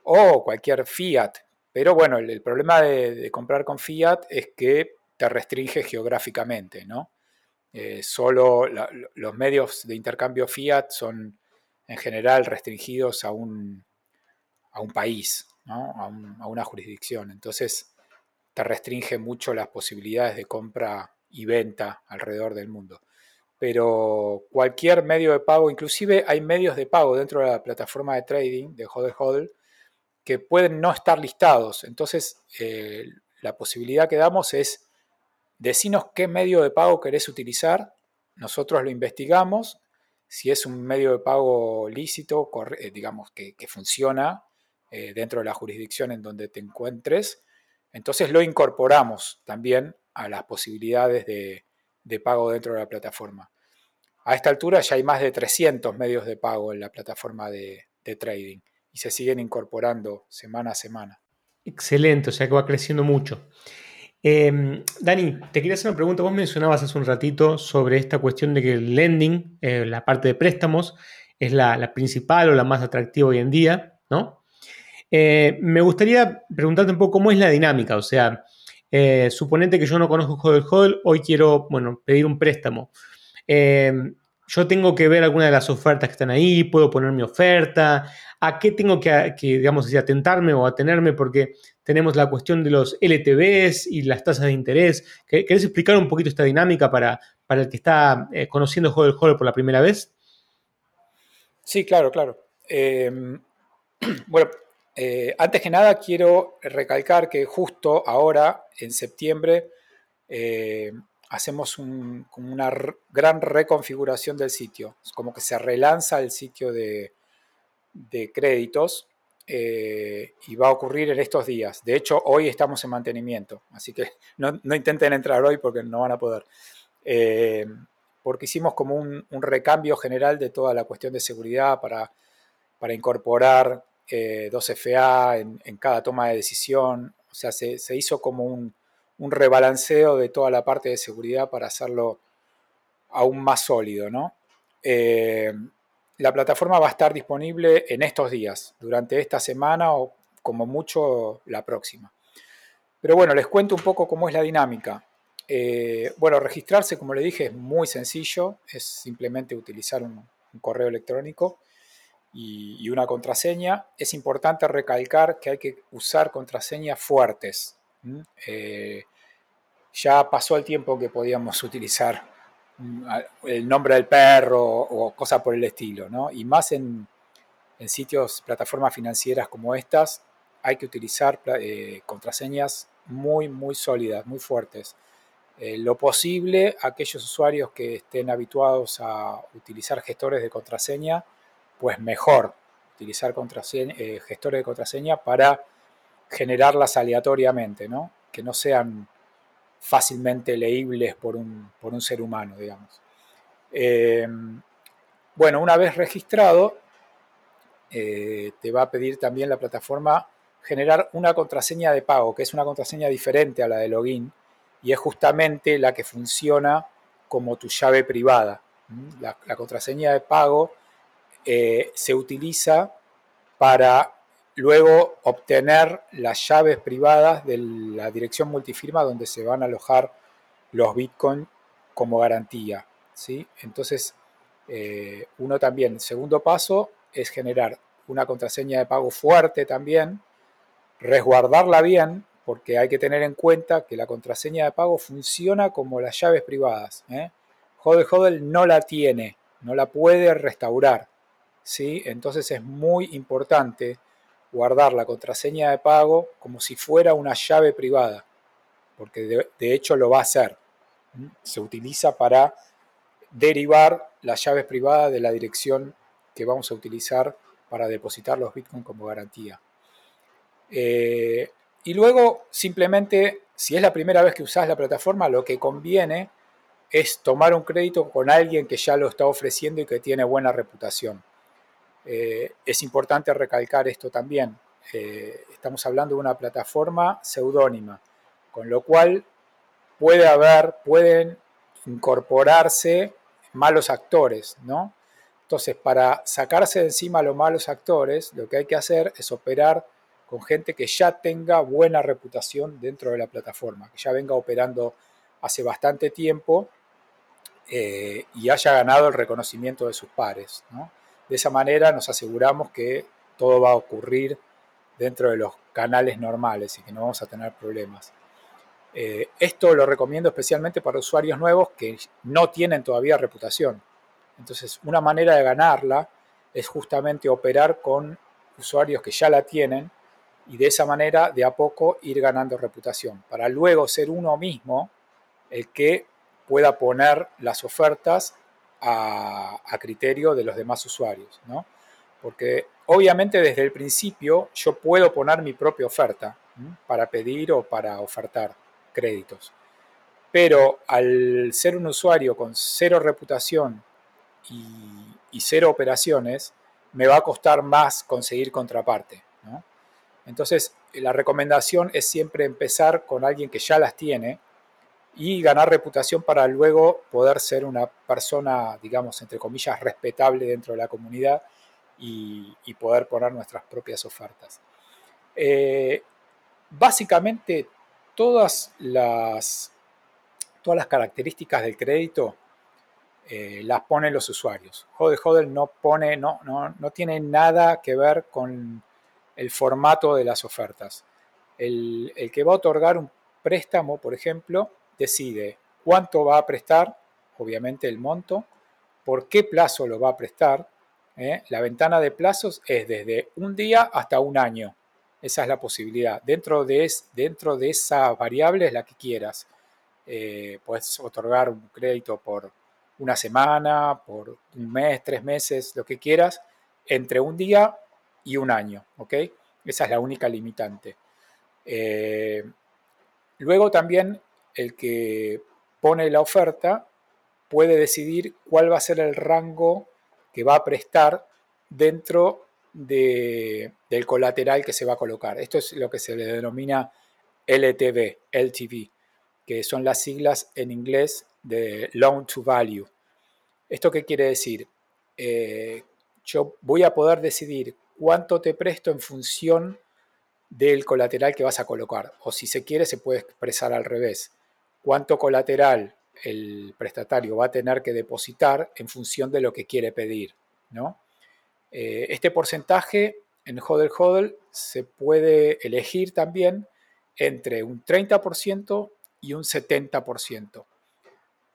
Speaker 3: O cualquier fiat pero bueno, el, problema de, comprar con fiat es que te restringe geográficamente, ¿no? Eh, solo los medios de intercambio fiat son en general restringidos a un, a un país, a una jurisdicción. Entonces te restringe mucho las posibilidades de compra y venta alrededor del mundo. Pero cualquier medio de pago, inclusive hay medios de pago dentro de la plataforma de trading de Hodel Hodel, que pueden no estar listados. Entonces, eh, la posibilidad que damos es decinos qué medio de pago querés utilizar, nosotros lo investigamos, si es un medio de pago lícito, eh, digamos, que, funciona eh, dentro de la jurisdicción en donde te encuentres, entonces lo incorporamos también a las posibilidades de, pago dentro de la plataforma. A esta altura ya hay más de 300 medios de pago en la plataforma de trading y se siguen incorporando semana a semana.
Speaker 2: Excelente, o sea que va creciendo mucho. Em, Dani, te quería hacer una pregunta. Vos mencionabas hace un ratito sobre esta cuestión de que el lending, eh, la parte de préstamos, es la, principal o la más atractiva hoy en día, ¿no? Eh, me gustaría preguntarte un poco cómo es la dinámica, o sea, eh, suponete que yo no conozco Hodel Hodel, hoy quiero, bueno, pedir un préstamo. Em, yo tengo que ver alguna de las ofertas que están ahí, puedo poner mi oferta, a qué tengo que, digamos así, atentarme o atenerme, porque tenemos la cuestión de los LTVs y las tasas de interés. ¿Querés explicar un poquito esta dinámica para, para el que está eh, conociendo Hodel Hodel por la primera vez?
Speaker 3: Sí, claro, claro. Em, bueno, eh, antes que nada quiero recalcar que justo ahora, en septiembre, eh, hacemos una gran reconfiguración del sitio. Es como que se relanza el sitio de, de créditos eh, y va a ocurrir en estos días. De hecho, hoy estamos en mantenimiento, así que no, intenten entrar hoy porque no van a poder. Eh, porque hicimos como un, recambio general de toda la cuestión de seguridad para, para incorporar 2FA eh, en, cada toma de decisión. O sea, se, hizo como un, un, rebalanceo de toda la parte de seguridad para hacerlo aún más sólido, ¿no? La plataforma va a estar disponible en estos días, durante esta semana o como mucho la próxima. Pero bueno, les cuento un poco cómo es la dinámica. Eh, bueno, registrarse, como le dije, es muy sencillo, es simplemente utilizar un, correo electrónico y, una contraseña. Es importante recalcar que hay que usar contraseñas fuertes. Eh, ya pasó el tiempo que podíamos utilizar el nombre del perro o cosas por el estilo, ¿no? Y más en, sitios, plataformas financieras como estas, hay que utilizar eh, contraseñas muy, muy sólidas, muy fuertes. Eh, lo posible, aquellos usuarios que estén habituados a utilizar gestores de contraseña, pues mejor utilizar eh, gestores de contraseña para generarlas aleatoriamente, ¿no? Que no sean fácilmente leíbles por un, ser humano, digamos. Eh, bueno, una vez registrado, eh, te va a pedir también la plataforma generar una contraseña de pago, que es una contraseña diferente a la de login y es justamente la que funciona como tu llave privada. La, contraseña de pago eh, se utiliza para luego obtener las llaves privadas de la dirección multifirma donde se van a alojar los bitcoins como garantía. ¿sí? Entonces, eh, uno también, segundo paso es generar una contraseña de pago fuerte también, resguardarla bien, porque hay que tener en cuenta que la contraseña de pago funciona como las llaves privadas. ¿eh? Hodel no la tiene, no la puede restaurar. ¿sí? Entonces es muy importante guardar la contraseña de pago como si fuera una llave privada, porque de, hecho lo va a hacer. Se utiliza para derivar las llaves privadas de la dirección que vamos a utilizar para depositar los bitcoins como garantía. Eh, y luego, simplemente, si es la primera vez que usas la plataforma, lo que conviene es tomar un crédito con alguien que ya lo está ofreciendo y que tiene buena reputación. Eh, es importante recalcar esto también. Eh, estamos hablando de una plataforma seudónima, con lo cual puede haber, pueden incorporarse malos actores, ¿no? Entonces, para sacarse de encima a los malos actores, lo que hay que hacer es operar con gente que ya tenga buena reputación dentro de la plataforma, que ya venga operando hace bastante tiempo eh, y haya ganado el reconocimiento de sus pares. De esa manera nos aseguramos que todo va a ocurrir dentro de los canales normales y que no vamos a tener problemas. Eh, esto lo recomiendo especialmente para usuarios nuevos que no tienen todavía reputación. Entonces, una manera de ganarla es justamente operar con usuarios que ya la tienen y de esa manera de a poco ir ganando reputación, para luego ser uno mismo el que pueda poner las ofertas a, criterio de los demás usuarios. Porque obviamente desde el principio yo puedo poner mi propia oferta para pedir o para ofertar créditos. Pero al ser un usuario con cero reputación y, cero operaciones, me va a costar más conseguir contraparte. Entonces, la recomendación es siempre empezar con alguien que ya las tiene y ganar reputación para luego poder ser una persona, digamos, entre comillas, respetable dentro de la comunidad y, poder poner nuestras propias ofertas. Eh, básicamente, todas las, todas las características del crédito eh, las ponen los usuarios. Hodel Hodel no, pone, no, no, no, tiene nada que ver con el formato de las ofertas. El, el, que va a otorgar un préstamo, por ejemplo, decide cuánto va a prestar, obviamente el monto, por qué plazo lo va a prestar. ¿eh? La ventana de plazos es desde un día hasta un año. Esa es la posibilidad. Dentro de, dentro de esa variable es la que quieras. Eh, puedes otorgar un crédito por una semana, por un mes, tres meses, lo que quieras, entre un día y un año. ¿ok? Esa es la única limitante. Eh, luego también el que pone la oferta puede decidir cuál va a ser el rango que va a prestar dentro del colateral que se va a colocar. Esto es lo que se le denomina LTV, LTV, que son las siglas en inglés de Loan to Value. ¿Esto qué quiere decir? Eh, yo voy a poder decidir cuánto te presto en función del colateral que vas a colocar. O si se quiere, se puede expresar al revés. Cuánto colateral el prestatario va a tener que depositar en función de lo que quiere pedir. ¿no? Eh, este porcentaje en Hodel Hodel se puede elegir también entre un 30% y un 70%.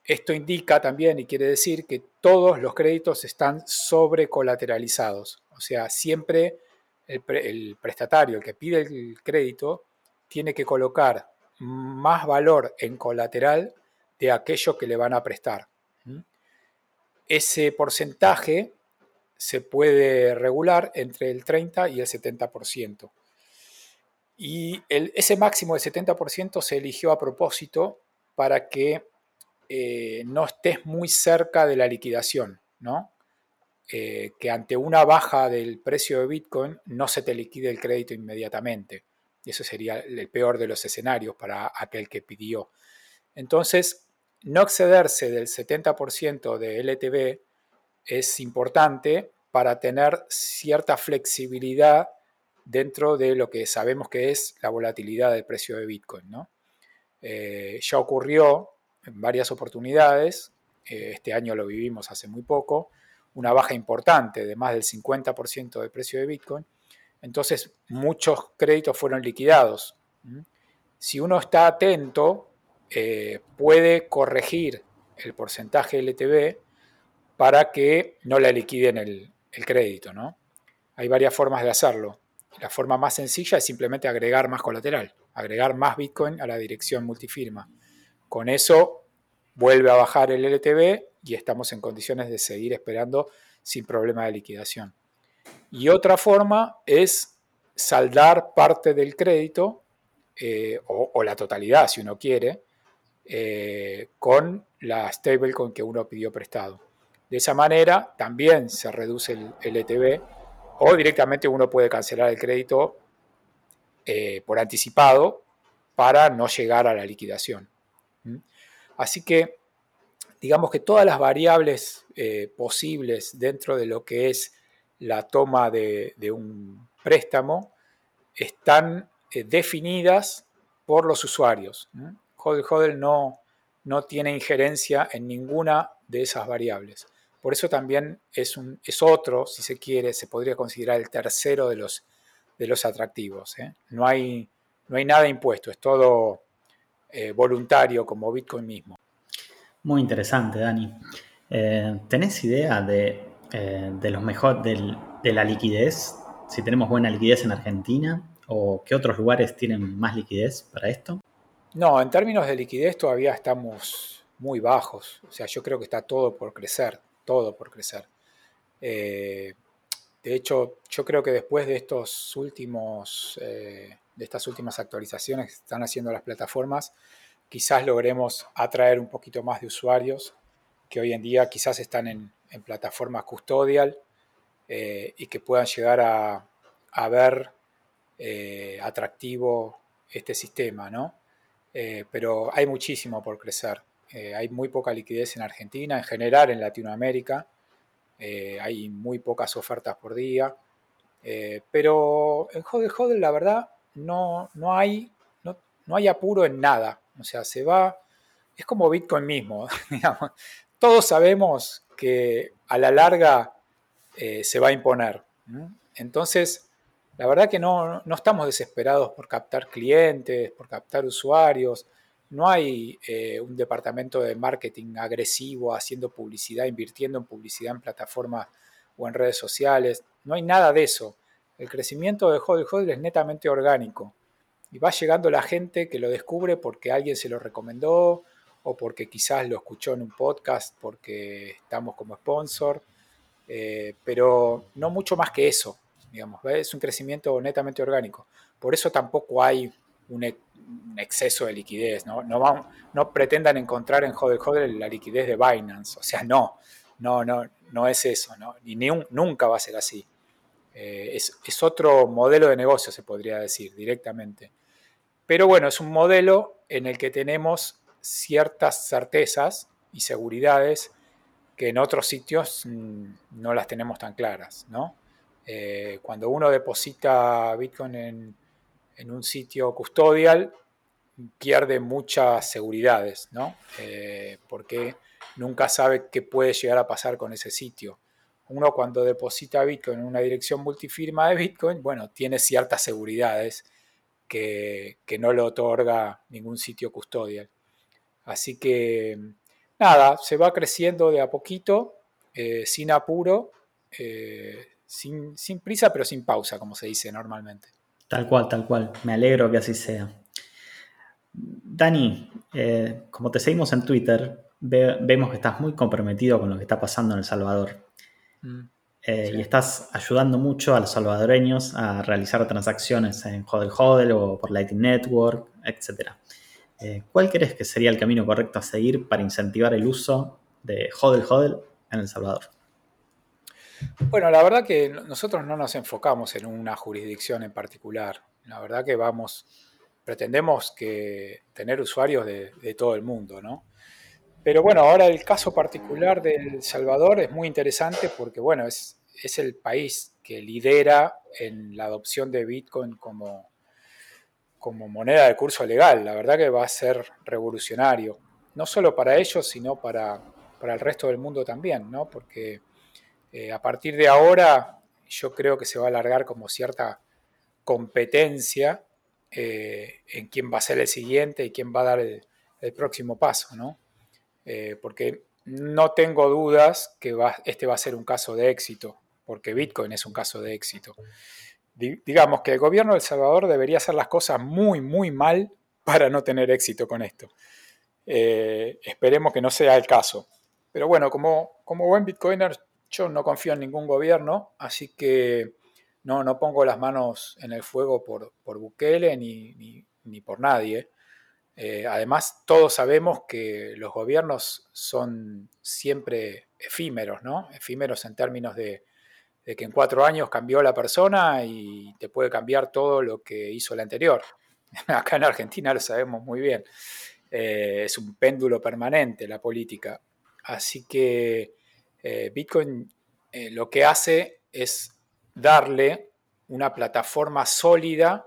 Speaker 3: Esto indica también y quiere decir que todos los créditos están sobrecolateralizados. O sea, siempre el, prestatario, el que pide el crédito, tiene que colocar más valor en colateral de aquello que le van a prestar. Ese porcentaje se puede regular entre el 30 y el 70%. Y ese máximo del 70% se eligió a propósito para que eh, no estés muy cerca de la liquidación, ¿no? Eh, que ante una baja del precio de Bitcoin no se te liquide el crédito inmediatamente. Y eso sería el peor de los escenarios para aquel que pidió. Entonces, no excederse del 70% de LTV es importante para tener cierta flexibilidad dentro de lo que sabemos que es la volatilidad del precio de Bitcoin. Eh, ya ocurrió en varias oportunidades, eh, este año lo vivimos hace muy poco, una baja importante de más del 50% del precio de Bitcoin, entonces muchos créditos fueron liquidados. Si uno está atento, eh, puede corregir el porcentaje LTV para que no le liquiden el, crédito. Hay varias formas de hacerlo. La forma más sencilla es simplemente agregar más colateral, agregar más Bitcoin a la dirección multifirma. Con eso vuelve a bajar el LTV y estamos en condiciones de seguir esperando sin problema de liquidación. Y otra forma es saldar parte del crédito eh, o, la totalidad, si uno quiere, eh, con la stablecoin que uno pidió prestado. De esa manera también se reduce el, LTV o directamente uno puede cancelar el crédito eh, por anticipado para no llegar a la liquidación. Así que digamos que todas las variables posibles dentro de lo que es la toma de, un préstamo están eh, definidas por los usuarios. Hodel Hodel no, no tiene injerencia en ninguna de esas variables. Por eso también es, un, es otro, si se quiere, se podría considerar el tercero de los, de los atractivos. ¿eh? No, hay, no hay nada impuesto, es todo voluntario como Bitcoin mismo.
Speaker 1: Muy interesante, Dani. Eh, ¿Tenés idea de, eh, los mejor, de la liquidez? Si tenemos buena liquidez en Argentina o qué otros lugares tienen más liquidez para esto?
Speaker 3: No, en términos de liquidez todavía estamos muy bajos. O sea, yo creo que está todo por crecer, todo por crecer. Eh, de hecho, yo creo que después de estos últimos, de estas últimas actualizaciones que están haciendo las plataformas, quizás logremos atraer un poquito más de usuarios que hoy en día quizás están en, plataformas custodial eh, y que puedan llegar a, ver eh, atractivo este sistema, ¿no? Eh, pero hay muchísimo por crecer. hay muy poca liquidez en Argentina, en general en Latinoamérica. hay muy pocas ofertas por día. pero en Hodel Hodel, la verdad, no, no, hay, no hay apuro en nada. O sea, se va, es como Bitcoin mismo, digamos. Todos sabemos que a la larga eh, se va a imponer. Entonces, la verdad que no, estamos desesperados por captar clientes, por captar usuarios. No hay eh, un departamento de marketing agresivo haciendo publicidad, invirtiendo en publicidad en plataformas o en redes sociales. No hay nada de eso. El crecimiento de Hodl es netamente orgánico. Y va llegando la gente que lo descubre porque alguien se lo recomendó o porque quizás lo escuchó en un podcast porque estamos como sponsor, eh, pero no mucho más que eso, digamos, es un crecimiento netamente orgánico. Por eso tampoco hay un, exceso de liquidez, ¿no? No, no pretendan encontrar en Hodel Hodel la liquidez de Binance, o sea, no, no, no, no es eso, ¿no? y ni nunca va a ser así. Eh, es, otro modelo de negocio, se podría decir, directamente. Pero bueno, es un modelo en el que tenemos ciertas certezas y seguridades que en otros sitios mm, no las tenemos tan claras. ¿no? Eh, cuando uno deposita Bitcoin en, un sitio custodial, pierde muchas seguridades, ¿no? Eh, porque nunca sabe qué puede llegar a pasar con ese sitio uno cuando deposita Bitcoin en una dirección multifirma de Bitcoin, bueno, tiene ciertas seguridades que, no le otorga ningún sitio custodial. Así que, nada, se va creciendo de a poquito, eh, sin apuro, eh, sin, prisa, pero sin pausa, como se dice normalmente.
Speaker 1: Tal cual, tal cual. Me alegro que así sea. Dani, eh, como te seguimos en Twitter, vemos que estás muy comprometido con lo que está pasando en El Salvador. Mm. Y estás ayudando mucho a los salvadoreños a realizar transacciones en Hodel Hodel o por Lightning Network, etc. Eh, ¿Cuál crees que sería el camino correcto a seguir para incentivar el uso de Hodel Hodel en El Salvador?
Speaker 3: Bueno, la verdad que nosotros no nos enfocamos en una jurisdicción en particular. La verdad que vamos pretendemos que tener usuarios de, todo el mundo, ¿no? Pero bueno, ahora el caso particular de El Salvador es muy interesante porque, bueno, es, es el país que lidera en la adopción de Bitcoin como, como moneda de curso legal. La verdad que va a ser revolucionario, no solo para ellos, sino para, para el resto del mundo también, ¿no? Porque eh, a partir de ahora yo creo que se va a alargar como cierta competencia eh, en quién va a ser el siguiente y quién va a dar el, próximo paso, ¿no? Eh, porque no tengo dudas que este va a ser un caso de éxito, porque Bitcoin es un caso de éxito. Digamos que el gobierno de El Salvador debería hacer las cosas muy, muy mal para no tener éxito con esto. esperemos que no sea el caso. Pero bueno, como, como buen bitcoiner, yo no confío en ningún gobierno, así que no, no pongo las manos en el fuego por, por Bukele ni, ni, por nadie. Eh, además, todos sabemos que los gobiernos son siempre efímeros, ¿no? Efímeros en términos de, que en cuatro años cambió la persona y te puede cambiar todo lo que hizo el anterior. Acá en Argentina lo sabemos muy bien. Eh, es un péndulo permanente la política. Así que eh, Bitcoin eh, lo que hace es darle una plataforma sólida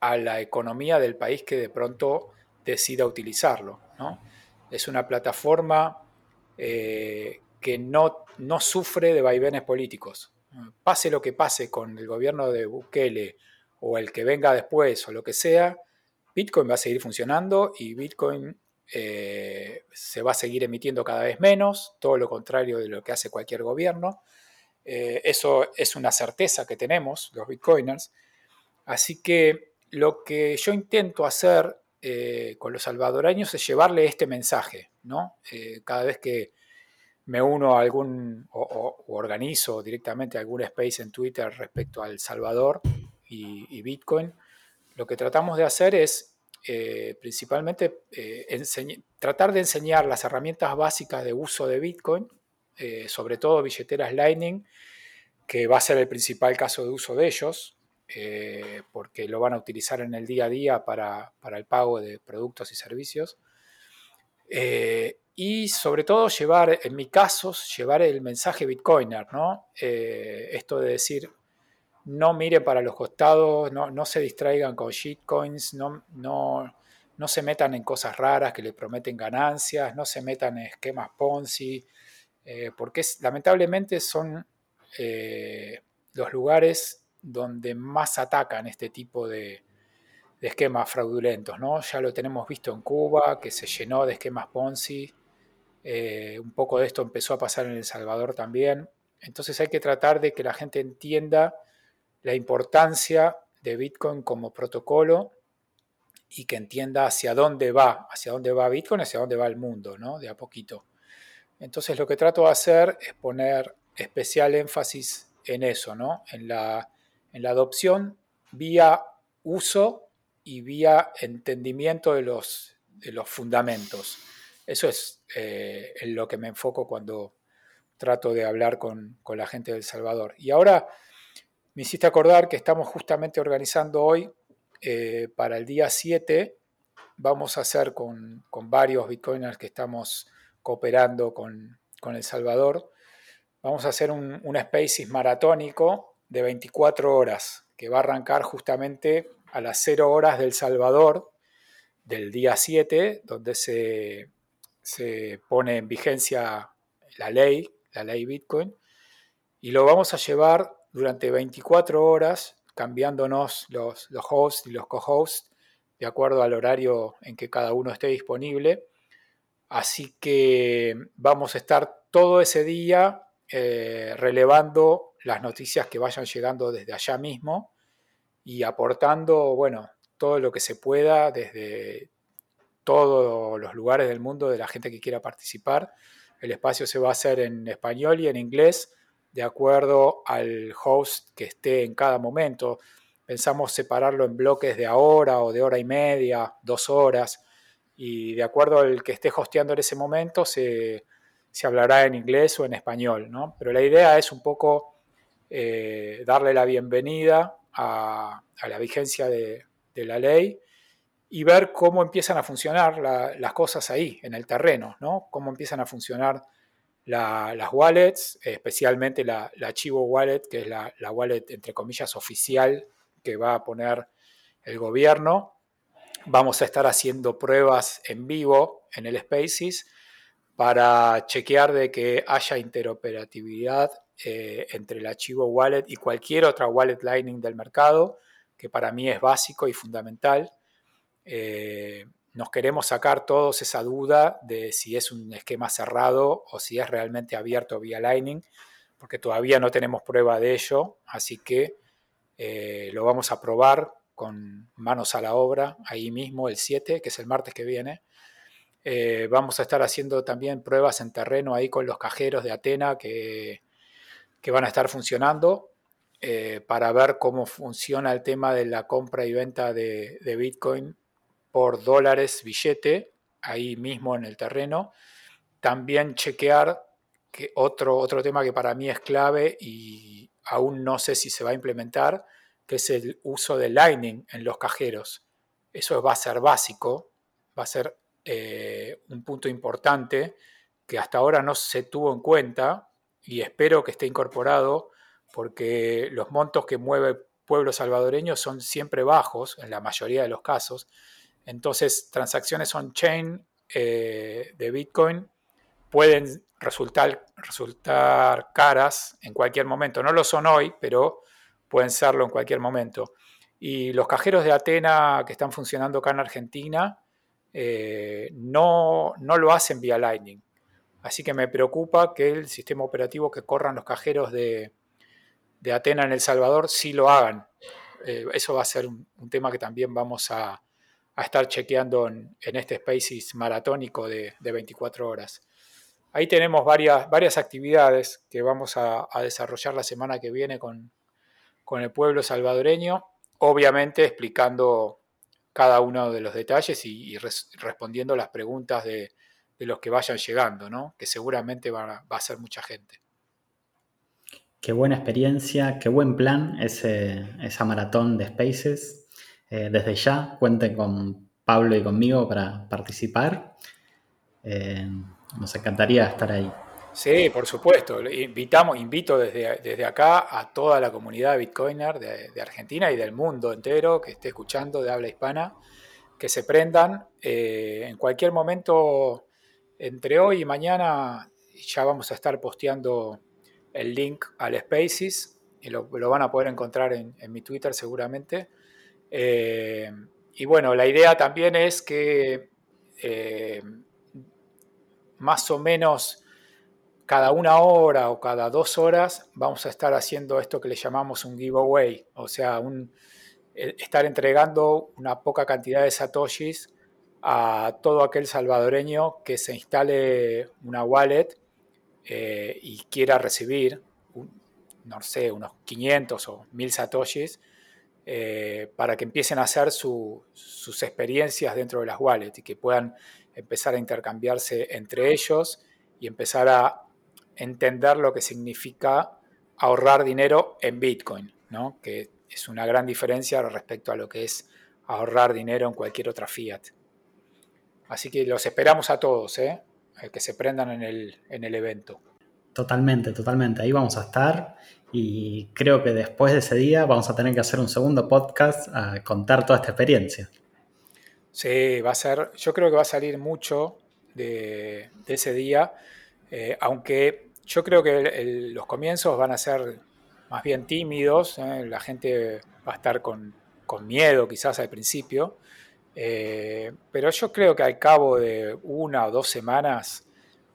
Speaker 3: a la economía del país que de pronto decida utilizarlo. Es una plataforma que no, no sufre de vaivenes políticos. Pase lo que pase con el gobierno de Bukele o el que venga después o lo que sea, Bitcoin va a seguir funcionando y Bitcoin eh, se va a seguir emitiendo cada vez menos, todo lo contrario de lo que hace cualquier gobierno. Eh, eso es una certeza que tenemos los bitcoiners. Así que lo que yo intento hacer eh, con los salvadoreños es llevarle este mensaje, ¿no? cada vez que me uno a algún o, organizo directamente algún space en Twitter respecto al Salvador y Bitcoin, lo que tratamos de hacer es eh, principalmente eh, tratar de enseñar las herramientas básicas de uso de Bitcoin, eh, sobre todo billeteras Lightning, que va a ser el principal caso de uso de ellos, porque lo van a utilizar en el día a día para, el pago de productos y servicios. Y sobre todo llevar, en mi caso, llevar el mensaje Bitcoiner, ¿no? esto de decir, no miren para los costados, no, se distraigan con shitcoins, no, no, no, se metan en cosas raras que les prometen ganancias, no se metan en esquemas Ponzi, eh, porque lamentablemente son eh, los lugares donde más atacan este tipo de, esquemas fraudulentos. ¿no? Ya lo tenemos visto en Cuba, que se llenó de esquemas Ponzi. Eh, un poco de esto empezó a pasar en El Salvador también. Entonces hay que tratar de que la gente entienda la importancia de Bitcoin como protocolo y que entienda hacia dónde va, hacia dónde va Bitcoin, hacia dónde va el mundo, ¿no? De a poquito. Entonces lo que trato de hacer es poner especial énfasis en eso, ¿no? En la, en la adopción vía uso y vía entendimiento de los, de los fundamentos. Eso es eh, en lo que me enfoco cuando trato de hablar con, con la gente del Salvador. Y ahora me hiciste acordar que estamos justamente organizando hoy eh, para el día 7. Vamos a hacer con, varios bitcoiners que estamos cooperando con, El Salvador. Vamos a hacer un, un Spaces maratónico de 24 horas que va a arrancar justamente a las 0 horas del Salvador del día 7, donde se, se pone en vigencia la ley, la ley Bitcoin, y lo vamos a llevar durante 24 horas, cambiándonos los, hosts y los co-hosts de acuerdo al horario en que cada uno esté disponible. Así que vamos a estar todo ese día eh, relevando las noticias que vayan llegando desde allá mismo y aportando, bueno, todo lo que se pueda desde todos los lugares del mundo de la gente que quiera participar. El espacio se va a hacer en español y en inglés de acuerdo al host que esté en cada momento. Pensamos separarlo en bloques de hora o de hora y media, dos horas, y de acuerdo al que esté hosteando en ese momento se, hablará en inglés o en español, ¿no? Pero la idea es un poco eh, darle la bienvenida a, la vigencia de, la ley y ver cómo empiezan a funcionar las cosas ahí, en el terreno, ¿no? Cómo empiezan a funcionar las wallets, especialmente la, Chivo Wallet, que es la, wallet, entre comillas, oficial que va a poner el gobierno. Vamos a estar haciendo pruebas en vivo en el Spaces para chequear de que haya interoperatividad eh, entre el archivo wallet y cualquier otra wallet Lightning del mercado, que para mí es básico y fundamental. Eh, nos queremos sacar todos esa duda de si es un esquema cerrado o si es realmente abierto vía Lightning, porque todavía no tenemos prueba de ello, así que eh, lo vamos a probar con manos a la obra ahí mismo el 7, que es el martes que viene. Vamos a estar haciendo también pruebas en terreno ahí con los cajeros de Atena que, que van a estar funcionando eh, para ver cómo funciona el tema de la compra y venta de, Bitcoin por dólares billete, ahí mismo en el terreno. También chequear que otro, otro tema que para mí es clave y aún no sé si se va a implementar, que es el uso de Lightning en los cajeros. Eso va a ser básico, va a ser eh, un punto importante que hasta ahora no se tuvo en cuenta y espero que esté incorporado porque los montos que mueve pueblo salvadoreño son siempre bajos en la mayoría de los casos entonces, transacciones on-chain eh, de Bitcoin pueden resultar, resultar caras en cualquier momento. No lo son hoy, pero pueden serlo en cualquier momento. Y los cajeros de Atena que están funcionando acá en Argentina eh, no, lo hacen vía Lightning. Así que me preocupa que el sistema operativo que corran los cajeros de, Atena en El Salvador sí lo hagan. Eh, eso va a ser un tema que también vamos a, a estar chequeando en, este Spaces maratónico de, 24 horas. Ahí tenemos varias, varias actividades que vamos a, desarrollar la semana que viene con, el pueblo salvadoreño, obviamente explicando cada uno de los detalles y, respondiendo las preguntas de, los que vayan llegando, ¿no? que seguramente va, a ser mucha gente.
Speaker 1: Qué buena experiencia, qué buen plan ese, esa maratón de Spaces. Eh, desde ya cuenten con Pablo y conmigo para participar. Eh, nos encantaría estar ahí.
Speaker 3: Sí, por supuesto. Invitamos, invito desde, desde acá a toda la comunidad Bitcoiner de, Argentina y del mundo entero que esté escuchando de habla hispana, que se prendan. Eh, en cualquier momento, entre hoy y mañana, ya vamos a estar posteando el link al Spaces y lo, van a poder encontrar en mi Twitter seguramente. Eh, y bueno, la idea también es que eh, más o menos cada una hora o cada dos horas vamos a estar haciendo esto que le llamamos un giveaway, o sea, un, eh, estar entregando una poca cantidad de satoshis a todo aquel salvadoreño que se instale una wallet y quiera recibir, no sé, unos 500 o 1000 satoshis eh, para que empiecen a hacer sus experiencias dentro de las wallets y que puedan empezar a intercambiarse entre ellos y empezar a entender lo que significa ahorrar dinero en Bitcoin, ¿no? que es una gran diferencia respecto a lo que es ahorrar dinero en cualquier otra fiat. Así que los esperamos a todos, ¿eh? que se prendan en el, en el evento.
Speaker 1: Totalmente, totalmente. Ahí vamos a estar y creo que después de ese día vamos a tener que hacer un segundo podcast a contar toda esta experiencia.
Speaker 3: Sí, va a ser, yo creo que va a salir mucho de, ese día, eh, aunque yo creo que los comienzos van a ser más bien tímidos, ¿eh? la gente va a estar con, miedo quizás al principio, eh, pero yo creo que al cabo de una o dos semanas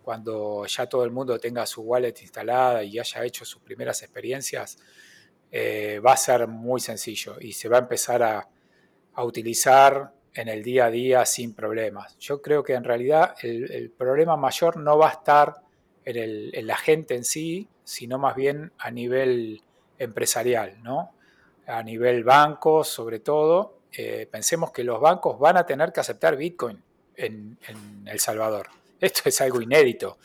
Speaker 3: cuando ya todo el mundo tenga su wallet instalada y haya hecho sus primeras experiencias, eh, va a ser muy sencillo y se va a empezar a, utilizar en el día a día sin problemas. Yo creo que en realidad el, problema mayor no va a estar en, la gente en sí, sino más bien a nivel empresarial, ¿no? A nivel bancos, sobre todo. Eh, pensemos que los bancos van a tener que aceptar Bitcoin en El Salvador. Esto es algo inédito.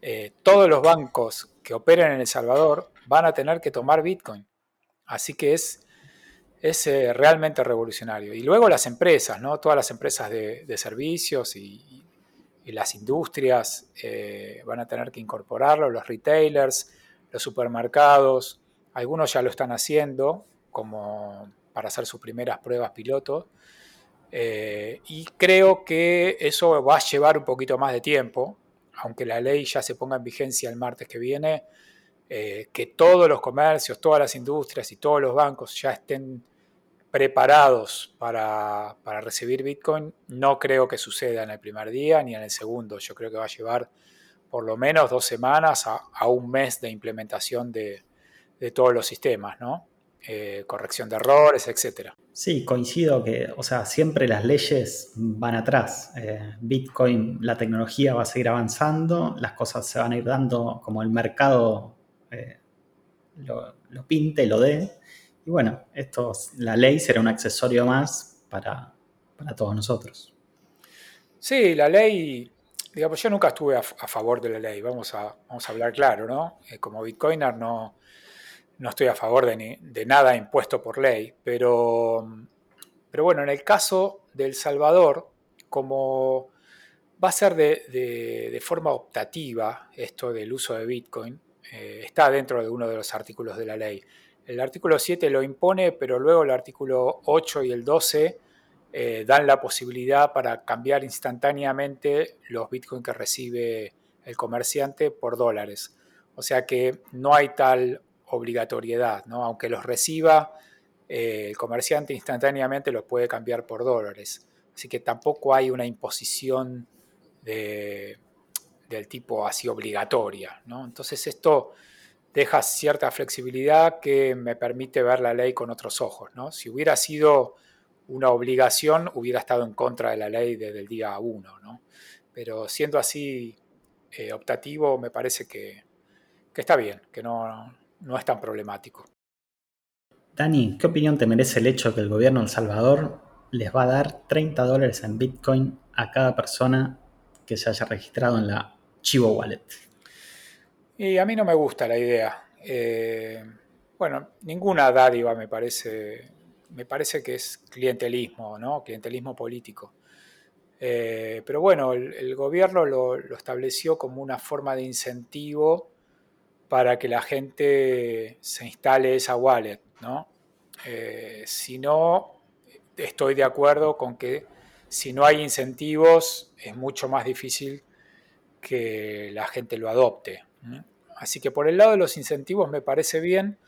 Speaker 3: Eh, todos los bancos que operen en El Salvador van a tener que tomar Bitcoin. Así que es, es eh, realmente revolucionario. Y luego las empresas, ¿no? Todas las empresas de, servicios y, las industrias van a tener que incorporarlo, los retailers, los supermercados, algunos ya lo están haciendo como para hacer sus primeras pruebas piloto. Eh, y creo que eso va a llevar un poquito más de tiempo, aunque la ley ya se ponga en vigencia el martes que viene, que todos los comercios, todas las industrias y todos los bancos ya estén preparados para, recibir Bitcoin, no creo que suceda en el primer día ni en el segundo. Yo creo que va a llevar por lo menos dos semanas a, un mes de implementación de, todos los sistemas, ¿no? Eh, corrección de errores, etcétera.
Speaker 1: Sí, coincido que, o sea, siempre las leyes van atrás. Eh, Bitcoin, la tecnología va a seguir avanzando, las cosas se van a ir dando como el mercado eh, lo, lo pinte, lo dé. Y bueno, esto, la ley será un accesorio más para, todos nosotros.
Speaker 3: Sí, la ley, digamos, yo nunca estuve a, favor de la ley, vamos a, vamos a hablar claro, ¿no? Eh, como bitcoiner no, no estoy a favor de, de, nada impuesto por ley, pero, pero bueno, en el caso de El Salvador, como va a ser de, forma optativa esto del uso de Bitcoin, eh, está dentro de uno de los artículos de la ley. El artículo 7 lo impone, pero luego el artículo 8 y el 12 eh, dan la posibilidad para cambiar instantáneamente los bitcoins que recibe el comerciante por dólares. O sea que no hay tal obligatoriedad, ¿no? aunque los reciba, eh, el comerciante instantáneamente los puede cambiar por dólares. Así que tampoco hay una imposición del tipo así obligatoria. ¿no? Entonces esto deja cierta flexibilidad que me permite ver la ley con otros ojos. ¿no? Si hubiera sido una obligación, hubiera estado en contra de la ley desde el día 1. ¿no? Pero siendo así eh, optativo, me parece que, está bien, que no, no es tan problemático.
Speaker 1: Dani, ¿qué opinión te merece el hecho de que el gobierno de El Salvador les va a dar 30 dólares en Bitcoin a cada persona que se haya registrado en la Chivo Wallet?
Speaker 3: Y a mí no me gusta la idea. Eh, bueno, ninguna dádiva me parece, me parece que es clientelismo, ¿no? Clientelismo político. Eh, pero bueno, el, gobierno lo, estableció como una forma de incentivo para que la gente se instale esa wallet, ¿no? Eh, si no, estoy de acuerdo con que si no hay incentivos es mucho más difícil que la gente lo adopte. Así que por el lado de los incentivos me parece bien,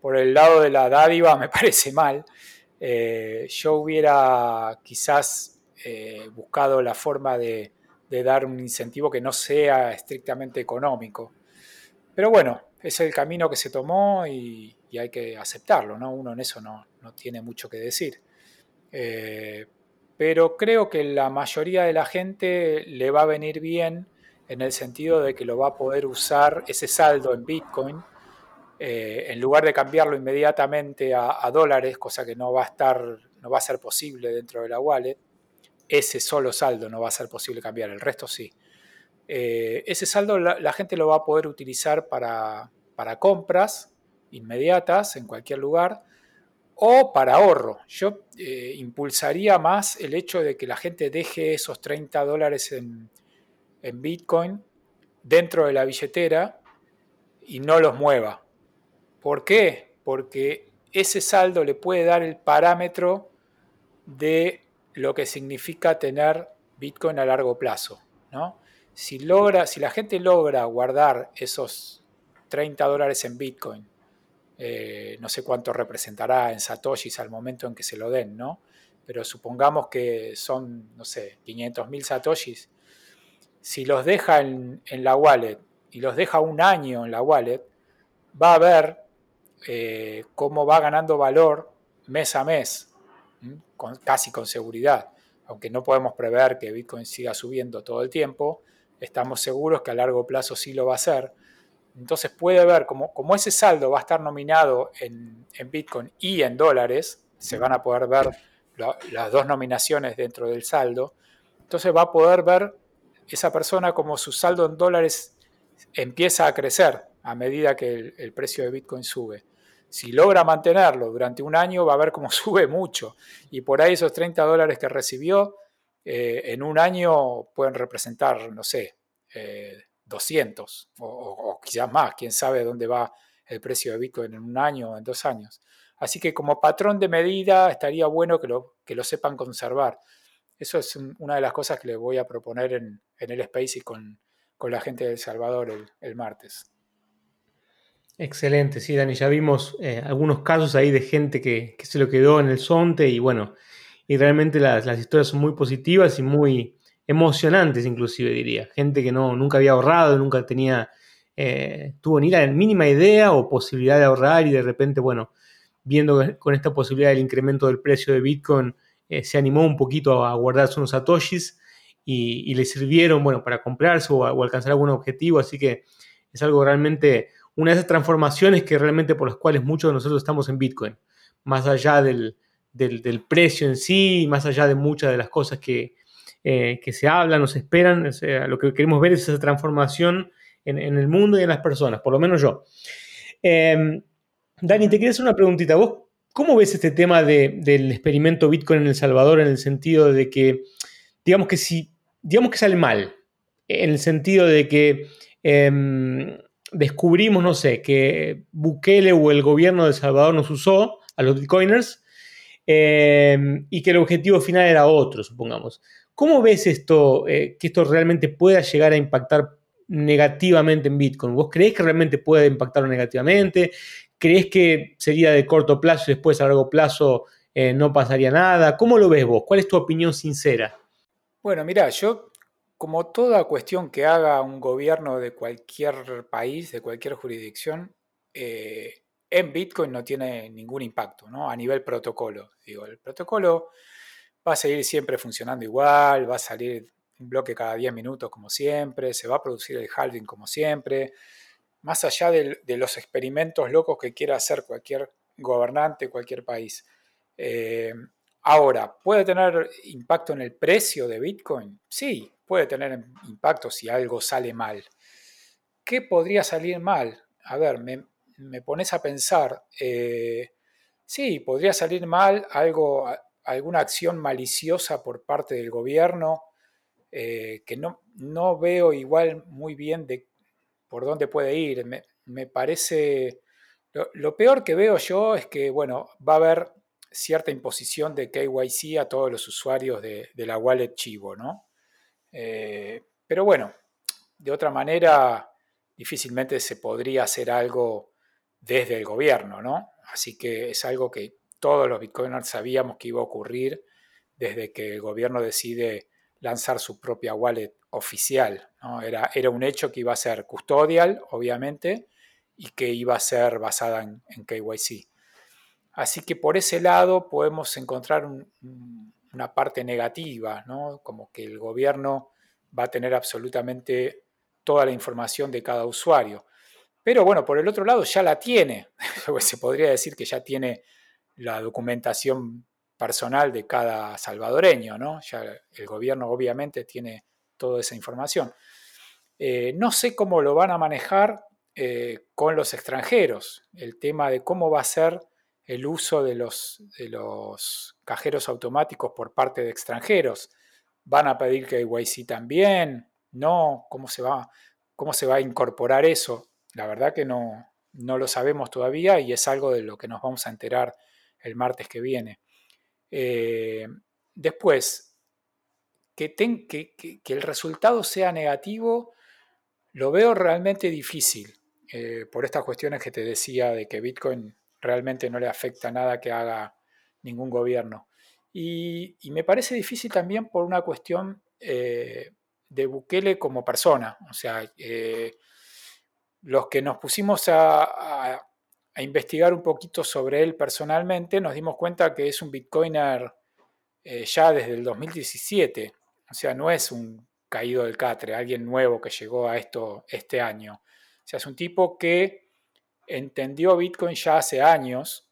Speaker 3: por el lado de la dádiva me parece mal. Eh, yo hubiera quizás eh, buscado la forma de, dar un incentivo que no sea estrictamente económico. Pero bueno, es el camino que se tomó y, hay que aceptarlo, ¿no? Uno en eso no, tiene mucho que decir. Eh, pero creo que la mayoría de la gente le va a venir bien en el sentido de que lo va a poder usar ese saldo en Bitcoin, eh, en lugar de cambiarlo inmediatamente a, dólares, cosa que no va a estar, no va a ser posible dentro de la wallet, ese solo saldo no va a ser posible cambiar, el resto sí. Eh, ese saldo la, gente lo va a poder utilizar para, compras inmediatas en cualquier lugar o para ahorro. Yo eh, impulsaría más el hecho de que la gente deje esos 30 dólares en, en Bitcoin dentro de la billetera y no los mueva. ¿Por qué? Porque ese saldo le puede dar el parámetro de lo que significa tener Bitcoin a largo plazo. ¿no? Si, logra, si la gente logra guardar esos 30 dólares en Bitcoin, eh, no sé cuánto representará en satoshis al momento en que se lo den, ¿no? Pero supongamos que son, no sé, 500 mil satoshis, si los deja en, la wallet y los deja un año en la wallet, va a ver eh, cómo va ganando valor mes a mes, casi con seguridad. Aunque no podemos prever que Bitcoin siga subiendo todo el tiempo, estamos seguros que a largo plazo sí lo va a hacer. Entonces puede ver como, como ese saldo va a estar nominado en, Bitcoin y en dólares, se van a poder ver las dos nominaciones dentro del saldo, entonces va a poder ver esa persona como su saldo en dólares empieza a crecer a medida que el, precio de Bitcoin sube. Si logra mantenerlo durante un año, va a ver cómo sube mucho. Y por ahí esos 30 dólares que recibió, eh, en un año pueden representar, no sé, 200 o, quizás más. Quién sabe dónde va el precio de Bitcoin en un año o en dos años. Así que como patrón de medida estaría bueno que lo, que lo sepan conservar. Eso es una de las cosas que les voy a proponer en, el Space y con, la gente de El Salvador el, martes.
Speaker 2: Excelente, sí, Dani, ya vimos eh, algunos casos ahí de gente que, se lo quedó en el sonte y bueno, y realmente las, historias son muy positivas y muy emocionantes inclusive diría. Gente que no, nunca había ahorrado, nunca tenía, eh, tuvo ni la mínima idea o posibilidad de ahorrar y de repente, bueno, viendo con esta posibilidad del incremento del precio de Bitcoin, eh, se animó un poquito a guardarse unos satoshis y, le sirvieron, bueno, para comprarse o, alcanzar algún objetivo. Así que es algo realmente, una de esas transformaciones que realmente por las cuales muchos de nosotros estamos en Bitcoin. Más allá del, precio en sí, más allá de muchas de las cosas que, eh, que se hablan o se esperan, lo que queremos ver es esa transformación en, el mundo y en las personas, por lo menos yo. Em, Dani, te quería hacer una preguntita. ¿Vos cómo ves este tema del experimento Bitcoin en El Salvador en el sentido de que, digamos que si, digamos que sale mal, en el sentido de que em, descubrimos, no sé, que Bukele o el gobierno de El Salvador nos usó a los Bitcoiners em, y que el objetivo final era otro, supongamos. ¿Cómo ves esto, eh, que esto realmente pueda llegar a impactar negativamente en Bitcoin? ¿Vos creés que realmente puede impactar negativamente? ¿Crees que sería de corto plazo y después a largo plazo eh, no pasaría nada? ¿Cómo lo ves vos? ¿Cuál es tu opinión sincera?
Speaker 3: Bueno, mira, yo como toda cuestión que haga un gobierno de cualquier país, de cualquier jurisdicción, eh, en Bitcoin no tiene ningún impacto, ¿no? A nivel protocolo. Digo, el protocolo va a seguir siempre funcionando igual, va a salir un bloque cada 10 minutos como siempre, se va a producir el halving como siempre, más allá de, los experimentos locos que quiera hacer cualquier gobernante, cualquier país. Eh, ahora, ¿puede tener impacto en el precio de Bitcoin? Sí, puede tener impacto si algo sale mal. ¿Qué podría salir mal? A ver, me, pones a pensar. Eh, sí, podría salir mal algo, alguna acción maliciosa por parte del gobierno, eh, que no, no veo igual muy bien de por dónde puede ir. Me, parece, lo, peor que veo yo es que, bueno, va a haber cierta imposición de KYC a todos los usuarios de, la wallet Chivo, ¿no? Eh, pero bueno, de otra manera, difícilmente se podría hacer algo desde el gobierno, ¿no? Así que es algo que todos los bitcoiners sabíamos que iba a ocurrir desde que el gobierno decide lanzar su propia wallet oficial. Era, era, un hecho que iba a ser custodial, obviamente, y que iba a ser basada en, KYC. Así que por ese lado podemos encontrar una parte negativa, ¿no? como que el gobierno va a tener absolutamente toda la información de cada usuario. Pero bueno, por el otro lado ya la tiene. Se podría decir que ya tiene la documentación personal de cada salvadoreño, ¿no? Ya el gobierno obviamente tiene toda esa información. Eh, no sé cómo lo van a manejar eh, con los extranjeros, el tema de cómo va a ser el uso de los, de los cajeros automáticos por parte de extranjeros. ¿Van a pedir que YC también? ¿No? ¿Cómo se, va, ¿Cómo se va a incorporar eso? La verdad que no, no lo sabemos todavía y es algo de lo que nos vamos a enterar el martes que viene. Eh, después, que, el resultado sea negativo, lo veo realmente difícil, eh, por estas cuestiones que te decía de que Bitcoin realmente no le afecta nada que haga ningún gobierno. Y, me parece difícil también por una cuestión eh, de Bukele como persona. O sea, los que nos pusimos a, investigar un poquito sobre él personalmente, nos dimos cuenta que es un Bitcoiner ya desde el 2017. O sea, no es un caído del catre, alguien nuevo que llegó a esto este año. O sea, es un tipo que entendió Bitcoin ya hace años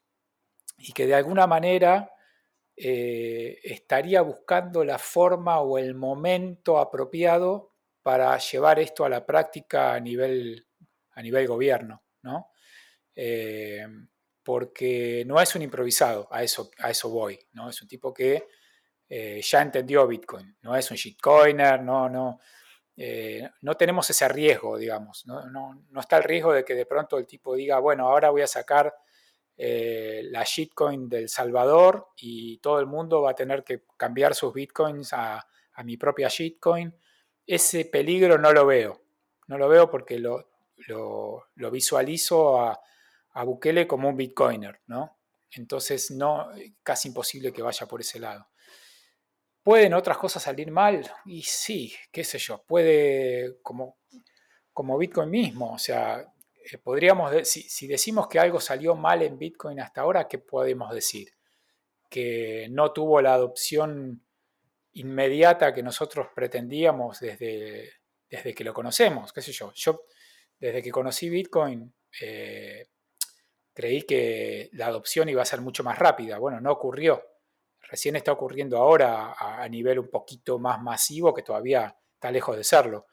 Speaker 3: y que de alguna manera eh, estaría buscando la forma o el momento apropiado para llevar esto a la práctica a nivel, a nivel gobierno. ¿no? Eh, porque no es un improvisado, a eso, a eso voy, ¿no? Es un tipo que eh, ya entendió Bitcoin, no es un shitcoiner, no, no, eh, no tenemos ese riesgo, digamos, ¿no? No, está el riesgo de que de pronto el tipo diga, bueno, ahora voy a sacar la shitcoin del Salvador y todo el mundo va a tener que cambiar sus bitcoins a, mi propia shitcoin. Ese peligro no lo veo, no lo veo porque lo, lo visualizo a, Bukele como un bitcoiner, ¿no? Entonces, no, casi imposible que vaya por ese lado. ¿Pueden otras cosas salir mal? Y sí, qué sé yo, puede como, como Bitcoin mismo, o sea, eh, podríamos, si, si decimos que algo salió mal en Bitcoin hasta ahora, ¿qué podemos decir? Que no tuvo la adopción inmediata que nosotros pretendíamos desde, desde que lo conocemos, qué sé. Yo, desde que conocí Bitcoin, eh, creí que la adopción iba a ser mucho más rápida. Bueno, no ocurrió. Recién está ocurriendo ahora a, nivel un poquito más masivo, que todavía está lejos de serlo.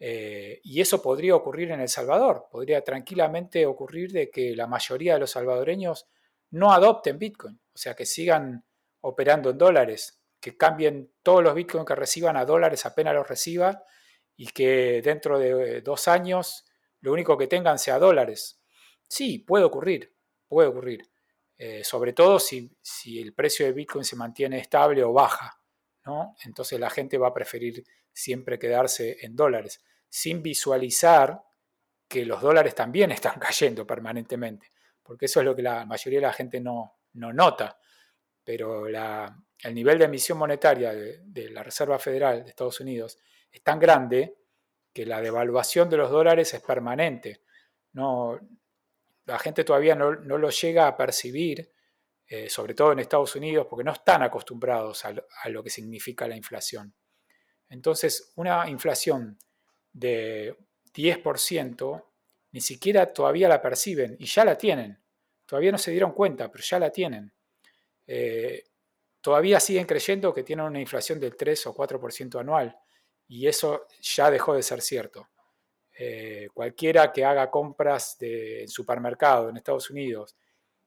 Speaker 3: Eh, y eso podría ocurrir en El Salvador. Podría tranquilamente ocurrir de que la mayoría de los salvadoreños no adopten Bitcoin, o sea, que sigan operando en dólares, que cambien todos los Bitcoin que reciban a dólares apenas los reciban y que dentro de dos años lo único que tengan sea dólares. Sí, puede ocurrir, puede ocurrir. Eh, sobre todo si, el precio de Bitcoin se mantiene estable o baja, ¿no? Entonces la gente va a preferir siempre quedarse en dólares, sin visualizar que los dólares también están cayendo permanentemente, porque eso es lo que la mayoría de la gente no, nota. Pero el nivel de emisión monetaria de la Reserva Federal de Estados Unidos es tan grande que la devaluación de los dólares es permanente. No, la gente todavía no, lo llega a percibir, eh, sobre todo en Estados Unidos, porque no están acostumbrados a lo, que significa la inflación. Entonces, una inflación de 10% ni siquiera todavía la perciben y ya la tienen. Todavía no se dieron cuenta, pero ya la tienen. Eh, todavía siguen creyendo que tienen una inflación del 3 o 4% anual y eso ya dejó de ser cierto. Eh, cualquiera que haga compras de supermercado en Estados Unidos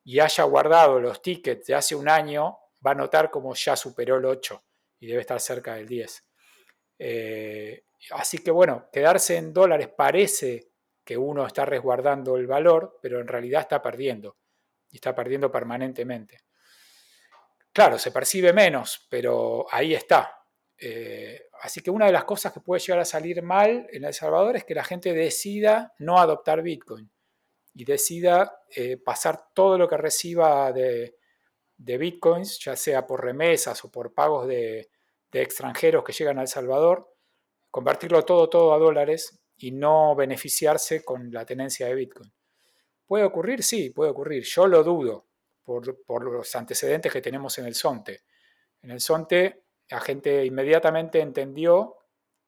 Speaker 3: y haya guardado los tickets de hace un año, va a notar como ya superó el 8 y debe estar cerca del 10. Eh, así que bueno, quedarse en dólares parece que uno está resguardando el valor, pero en realidad está perdiendo y está perdiendo permanentemente. Claro, se percibe menos, pero ahí está. Eh, así que una de las cosas que puede llegar a salir mal en El Salvador es que la gente decida no adoptar Bitcoin y decida eh, pasar todo lo que reciba de, Bitcoins, ya sea por remesas o por pagos de, extranjeros que llegan a El Salvador, convertirlo todo, todo a dólares y no beneficiarse con la tenencia de Bitcoin. ¿Puede ocurrir? Sí, puede ocurrir. Yo lo dudo por, por los antecedentes que tenemos en el SONTE. En el SONTE la gente inmediatamente entendió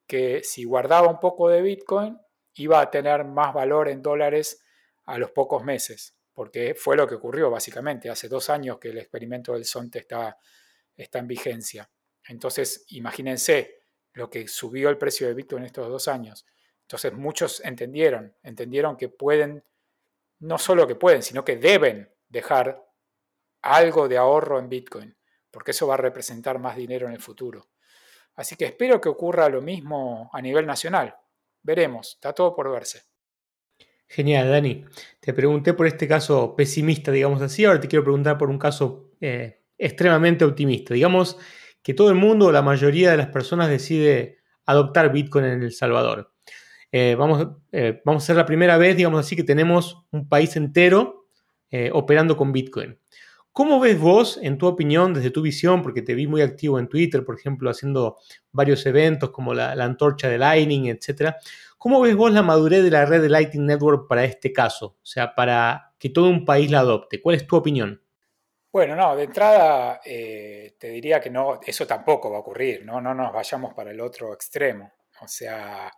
Speaker 3: que si guardaba un poco de Bitcoin iba a tener más valor en dólares a los pocos meses, porque fue lo que ocurrió básicamente. Hace dos años que el experimento del SONTE está, está en vigencia. Entonces, imagínense lo que subió el precio de Bitcoin en estos dos años. Entonces, muchos entendieron, entendieron que pueden, no solo que pueden, sino que deben dejar algo de ahorro en Bitcoin porque eso va a representar más dinero en el futuro. Así que espero que ocurra lo mismo a nivel nacional. Veremos, está todo por verse.
Speaker 2: Genial, Dani. Te pregunté por este caso pesimista, digamos así, ahora te quiero preguntar por un caso eh, extremadamente optimista. Digamos que todo el mundo, la mayoría de las personas decide adoptar Bitcoin en El Salvador. Eh, eh, vamos a ser la primera vez, digamos así, que tenemos un país entero operando con Bitcoin. ¿Cómo ves vos, en tu opinión, desde tu visión, porque te vi muy activo en Twitter, por ejemplo, haciendo varios eventos como la, antorcha de Lightning, etcétera? ¿Cómo ves vos la madurez de la red de Lightning Network para este caso? O sea, para que todo un país la adopte. ¿Cuál es tu opinión?
Speaker 3: Bueno, no, de entrada eh, te diría que no, eso tampoco va a ocurrir, ¿no? No nos vayamos para el otro extremo. O sea,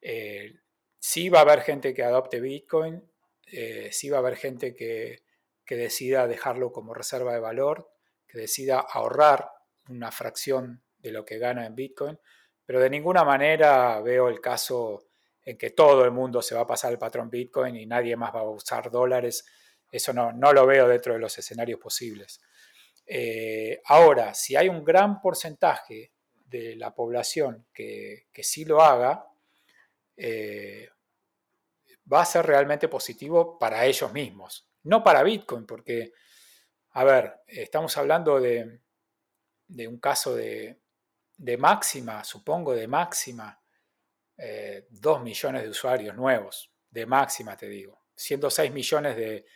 Speaker 3: eh, sí va a haber gente que adopte Bitcoin, eh, sí va a haber gente que que decida dejarlo como reserva de valor, que decida ahorrar una fracción de lo que gana en Bitcoin, pero de ninguna manera veo el caso en que todo el mundo se va a pasar el patrón Bitcoin y nadie más va a usar dólares eso no, no lo veo dentro de los escenarios posibles. Eh, ahora, si hay un gran porcentaje de la población que, que sí lo haga, eh, va a ser realmente positivo para ellos mismos, no para Bitcoin, porque, a ver, estamos hablando de, un caso de, de, máxima, supongo de máxima, eh, 2 millones de usuarios nuevos, de máxima te digo, siendo 6 millones de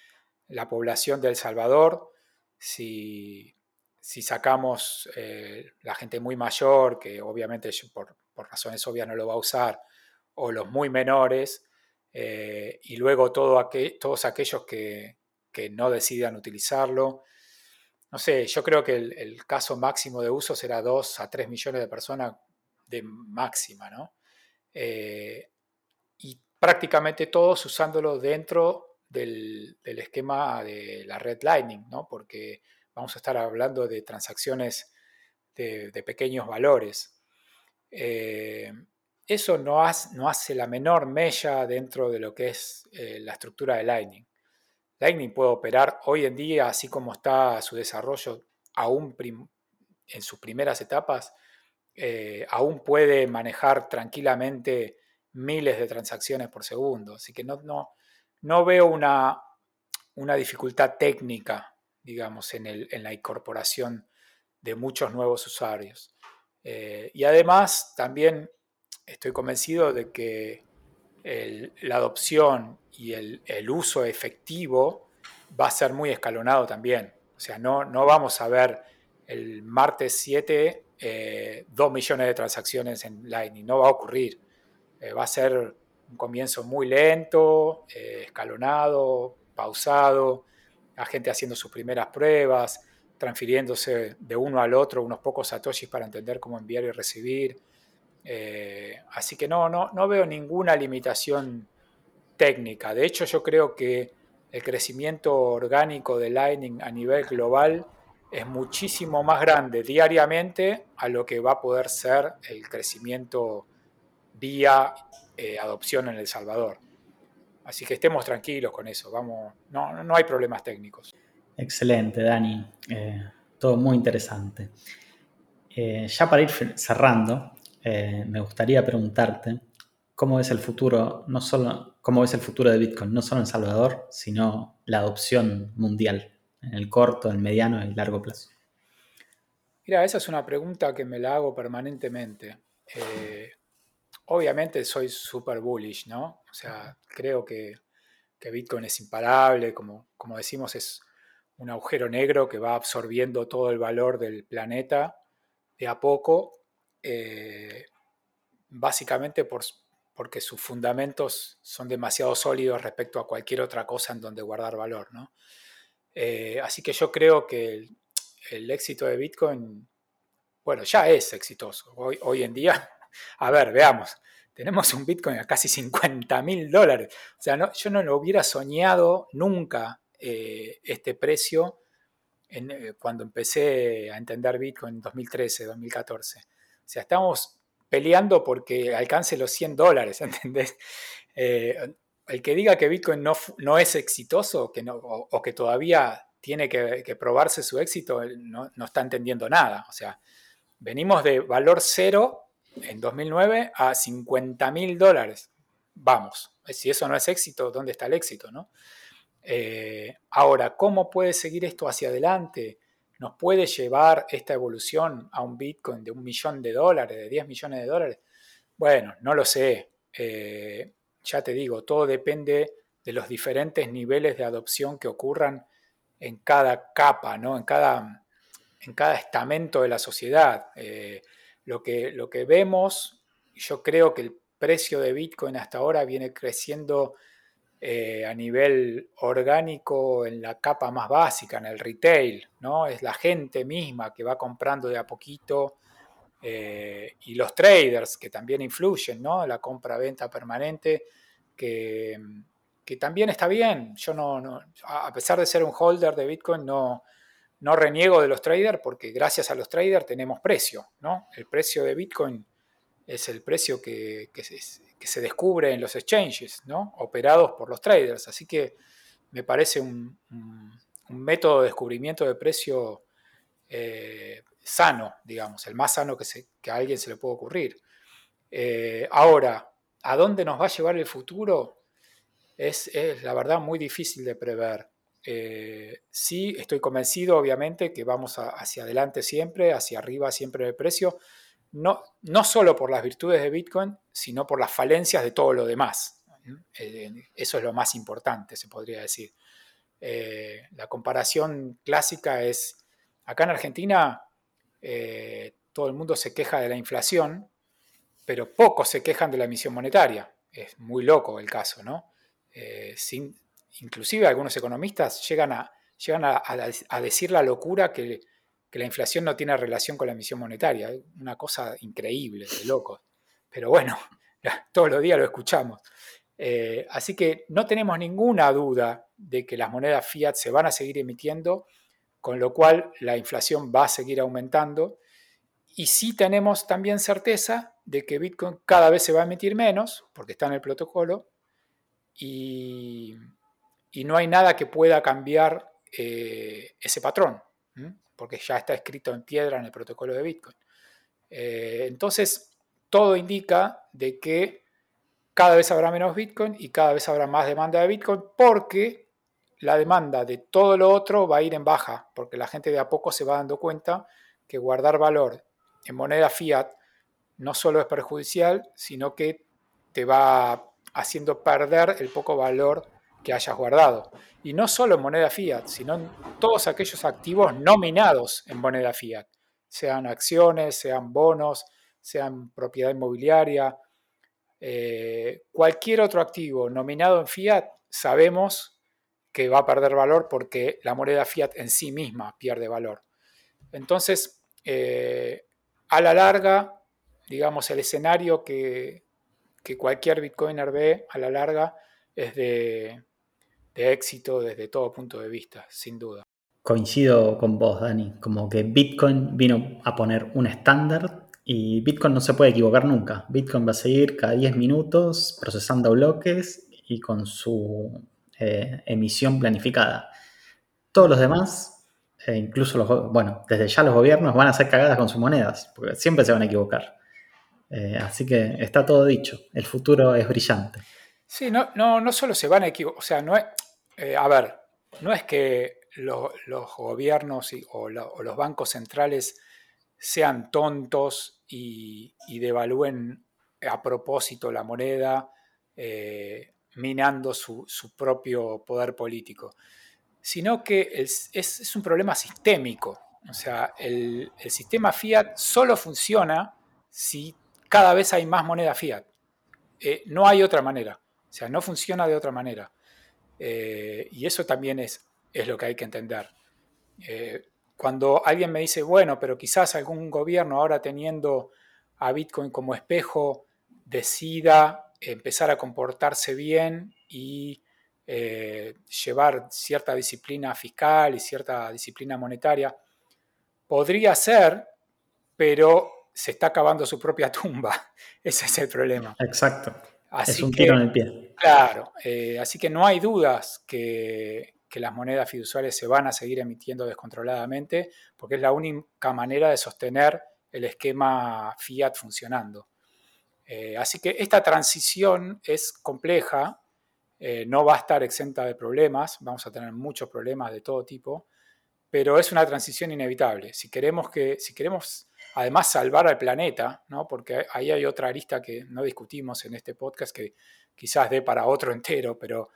Speaker 3: la población de El Salvador, si, si sacamos eh, la gente muy mayor, que obviamente por, por, razones obvias no lo va a usar, o los muy menores, eh, y luego todo todos aquellos que, que, no decidan utilizarlo. No sé, yo creo que el, caso máximo de uso será 2 a 3 millones de personas de máxima, ¿no? Eh, y prácticamente todos usándolo dentro del, esquema de la red Lightning, ¿no? Porque vamos a estar hablando de transacciones de, pequeños valores. Eh, eso no, hace, no hace la menor mella dentro de lo que es eh, la estructura de Lightning. Lightning puede operar hoy en día, así como está su desarrollo, aún en sus primeras etapas, eh, aún puede manejar tranquilamente miles de transacciones por segundo. Así que no, no, no veo una, una, dificultad técnica, digamos, en, el, en, la incorporación de muchos nuevos usuarios. Eh, y además, también estoy convencido de que la adopción y el, el, uso efectivo va a ser muy escalonado también. O sea, no, no vamos a ver el martes 7 eh, 2 millones de transacciones en Lightning. No va a ocurrir. Eh, va a ser un comienzo muy lento, eh, escalonado, pausado, la gente haciendo sus primeras pruebas, transfiriéndose de uno al otro unos pocos satoshis para entender cómo enviar y recibir. Eh, así que no, no, no veo ninguna limitación técnica. De hecho, yo creo que el crecimiento orgánico de Lightning a nivel global es muchísimo más grande diariamente a lo que va a poder ser el crecimiento vía eh, adopción en El Salvador. Así que estemos tranquilos con eso, vamos, no, no hay problemas técnicos.
Speaker 1: Excelente, Dani. Eh, todo muy interesante. Ya para ir cerrando, eh, me gustaría preguntarte cómo ves el futuro, no solo cómo ves el futuro de Bitcoin, no solo en Salvador, sino la adopción mundial en el corto, el mediano y largo plazo?
Speaker 3: Mira, esa es una pregunta que me la hago permanentemente. Eh, obviamente soy súper bullish, ¿no? O sea, creo que, que, Bitcoin es imparable, como, como decimos, es un agujero negro que va absorbiendo todo el valor del planeta de a poco, eh, básicamente por, porque sus fundamentos son demasiado sólidos respecto a cualquier otra cosa en donde guardar valor. Eh, así que yo creo que el, éxito de Bitcoin, bueno, ya es exitoso. Hoy, hoy en día, a ver, veamos, tenemos un Bitcoin a casi 50 mil dólares. O sea, no, yo no lo hubiera soñado nunca eh, este precio cuando empecé a entender Bitcoin en 2013, 2014. O sea, estamos peleando porque alcance los 100 dólares, ¿entendés? Eh, el que diga que Bitcoin no, no es exitoso que no, o, que todavía tiene que, que probarse su éxito, no, no, está entendiendo nada. O sea, venimos de valor cero en 2009 a 50 mil dólares. Vamos, si eso no es éxito, ¿dónde está el éxito? No? Eh, ahora, ¿cómo puede seguir esto hacia adelante? ¿Nos puede llevar esta evolución a un Bitcoin de un millón de dólares, de 10 millones de dólares? Bueno, no lo sé. Eh, ya te digo, todo depende de los diferentes niveles de adopción que ocurran en cada capa, ¿no? en, cada, en cada estamento de la sociedad. Eh, lo, que, lo que vemos, yo creo que el precio de Bitcoin hasta ahora viene creciendo eh, a nivel orgánico en la capa más básica, en el retail, ¿no? Es la gente misma que va comprando de a poquito eh, y los traders que también influyen, ¿no? La compra-venta permanente que, que, también está bien. Yo no, no, a pesar de ser un holder de Bitcoin, no, no reniego de los traders porque gracias a los traders tenemos precio, ¿no? El precio de Bitcoin es el precio que, que, se, que se, descubre en los exchanges, ¿no? Operados por los traders. Así que me parece un, método de descubrimiento de precio eh, sano, digamos, el más sano que, a alguien se le puede ocurrir. Eh, ahora, ¿a dónde nos va a llevar el futuro? Es, la verdad muy difícil de prever. Eh, sí, estoy convencido, obviamente, que vamos hacia adelante siempre, hacia arriba siempre el precio, no, no solo por las virtudes de Bitcoin, sino por las falencias de todo lo demás. Eh, eso es lo más importante, se podría decir. la comparación clásica es, acá en Argentina, eh, todo el mundo se queja de la inflación, pero pocos se quejan de la emisión monetaria. Es muy loco el caso, ¿no? Eh, inclusive algunos economistas llegan a, llegan a, decir la locura que, la inflación no tiene relación con la emisión monetaria. Una cosa increíble, de locos. Pero bueno, todos los días lo escuchamos. Eh, así que no tenemos ninguna duda de que las monedas fiat se van a seguir emitiendo con lo cual la inflación va a seguir aumentando. Y sí tenemos también certeza de que Bitcoin cada vez se va a emitir menos, porque está en el protocolo, y, no hay nada que pueda cambiar eh, ese patrón, porque ya está escrito en piedra en el protocolo de Bitcoin. Eh, entonces, todo indica de que cada vez habrá menos Bitcoin y cada vez habrá más demanda de Bitcoin, porque la demanda de todo lo otro va a ir en baja, porque la gente de a poco se va dando cuenta que guardar valor en moneda fiat no solo es perjudicial, sino que te va haciendo perder el poco valor que hayas guardado. Y no solo en moneda fiat, sino en todos aquellos activos nominados en moneda fiat, sean acciones, sean bonos, sean propiedad inmobiliaria, eh, cualquier otro activo nominado en fiat, sabemos que va a perder valor porque la moneda fiat en sí misma pierde valor. Entonces, eh, a la larga, digamos, el escenario que, cualquier bitcoiner ve a la larga es de, éxito desde todo punto de vista, sin duda.
Speaker 1: Coincido con vos, Dani, como que Bitcoin vino a poner un estándar y Bitcoin no se puede equivocar nunca. Bitcoin va a seguir cada 10 minutos procesando bloques y con su eh, emisión planificada. Todos los demás, eh, incluso los, bueno, desde ya los gobiernos van a hacer cagadas con sus monedas, porque siempre se van a equivocar. Eh, así que está todo dicho, el futuro es brillante.
Speaker 3: Sí, no, no, no solo se van a equivocar, o sea, no es, a ver, no es que los gobiernos o, los bancos centrales sean tontos y, devalúen a propósito la moneda minando su, propio poder político, sino que es, un problema sistémico. O sea, el, sistema fiat solo funciona si cada vez hay más moneda fiat. Eh, no hay otra manera. O sea, no funciona de otra manera. Eh, y eso también es, es, lo que hay que entender. Eh, cuando alguien me dice, bueno, pero quizás algún gobierno ahora teniendo a Bitcoin como espejo decida empezar a comportarse bien y eh, llevar cierta disciplina fiscal y cierta disciplina monetaria. Podría ser, pero se está acabando su propia tumba. Ese es el problema.
Speaker 1: Exacto. es un tiro en el pie.
Speaker 3: Claro, eh, así que no hay dudas que, las monedas fiduciarias se van a seguir emitiendo descontroladamente, porque es la única manera de sostener el esquema fiat funcionando. Eh, así que esta transición es compleja, eh, no va a estar exenta de problemas, vamos a tener muchos problemas de todo tipo, pero es una transición inevitable. Si queremos, que, si queremos además salvar al planeta, ¿no? porque ahí hay otra arista que no discutimos en este podcast que quizás dé para otro entero, pero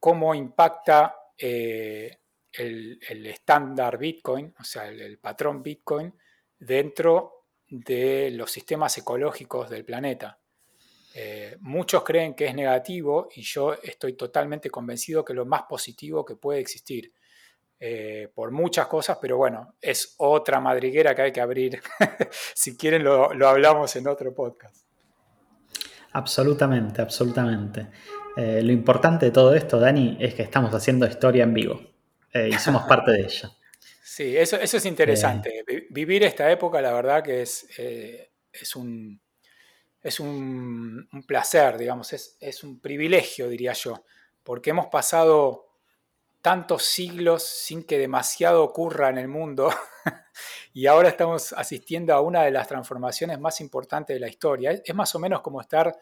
Speaker 3: cómo impacta eh, el estándar Bitcoin, o sea, el patrón Bitcoin, dentro de los sistemas ecológicos del planeta. Eh, muchos creen que es negativo y yo estoy totalmente convencido que lo más positivo que puede existir. Eh, por muchas cosas, pero bueno, es otra madriguera que hay que abrir. si quieren lo, hablamos en otro podcast.
Speaker 1: Absolutamente, absolutamente. Eh, lo importante de todo esto, Dani, es que estamos haciendo historia en vivo y somos parte de ella.
Speaker 3: Sí, eso, eso es interesante. Vivir esta época, la verdad que es, eh, es, un, es un, placer, digamos, es, un privilegio, diría yo, porque hemos pasado tantos siglos sin que demasiado ocurra en el mundo y ahora estamos asistiendo a una de las transformaciones más importantes de la historia. Es más o menos como estar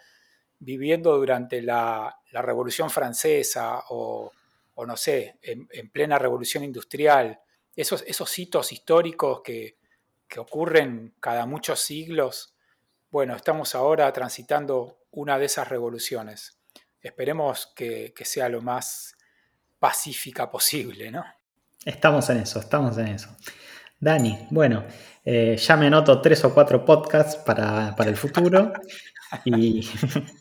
Speaker 3: viviendo durante la, Revolución Francesa o, no sé, en, plena Revolución Industrial. Esos, esos hitos históricos que, ocurren cada muchos siglos. Bueno, estamos ahora transitando una de esas revoluciones. Esperemos que, que sea lo más pacífica posible, ¿no?
Speaker 1: Estamos en eso, estamos en eso. Dani, bueno, eh, ya me anoto tres o cuatro podcasts para, el futuro y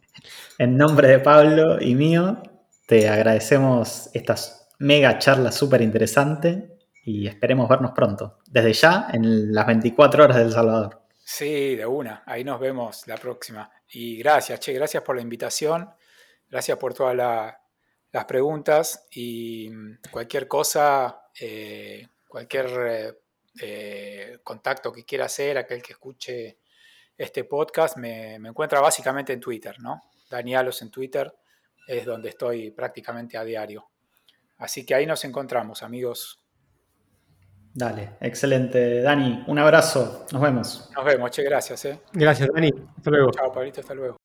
Speaker 1: en nombre de Pablo y mío te agradecemos esta mega charla súper interesante y esperemos vernos pronto, desde ya en las 24 horas del Salvador.
Speaker 3: Sí, de una, ahí nos vemos la próxima. Y gracias, che, gracias por la invitación, gracias por toda la, las preguntas y mm, cualquier cosa, eh, cualquier eh, eh, contacto que quiera hacer, aquel que escuche este podcast, me, encuentra básicamente en Twitter, ¿no? Danialos en Twitter es donde estoy prácticamente a diario. Así que ahí nos encontramos, amigos.
Speaker 1: Dale, excelente. Dani, un abrazo. Nos vemos.
Speaker 3: Nos vemos, che, gracias.
Speaker 2: Gracias, Dani. Hasta luego.
Speaker 3: Chao, Pablito, hasta luego.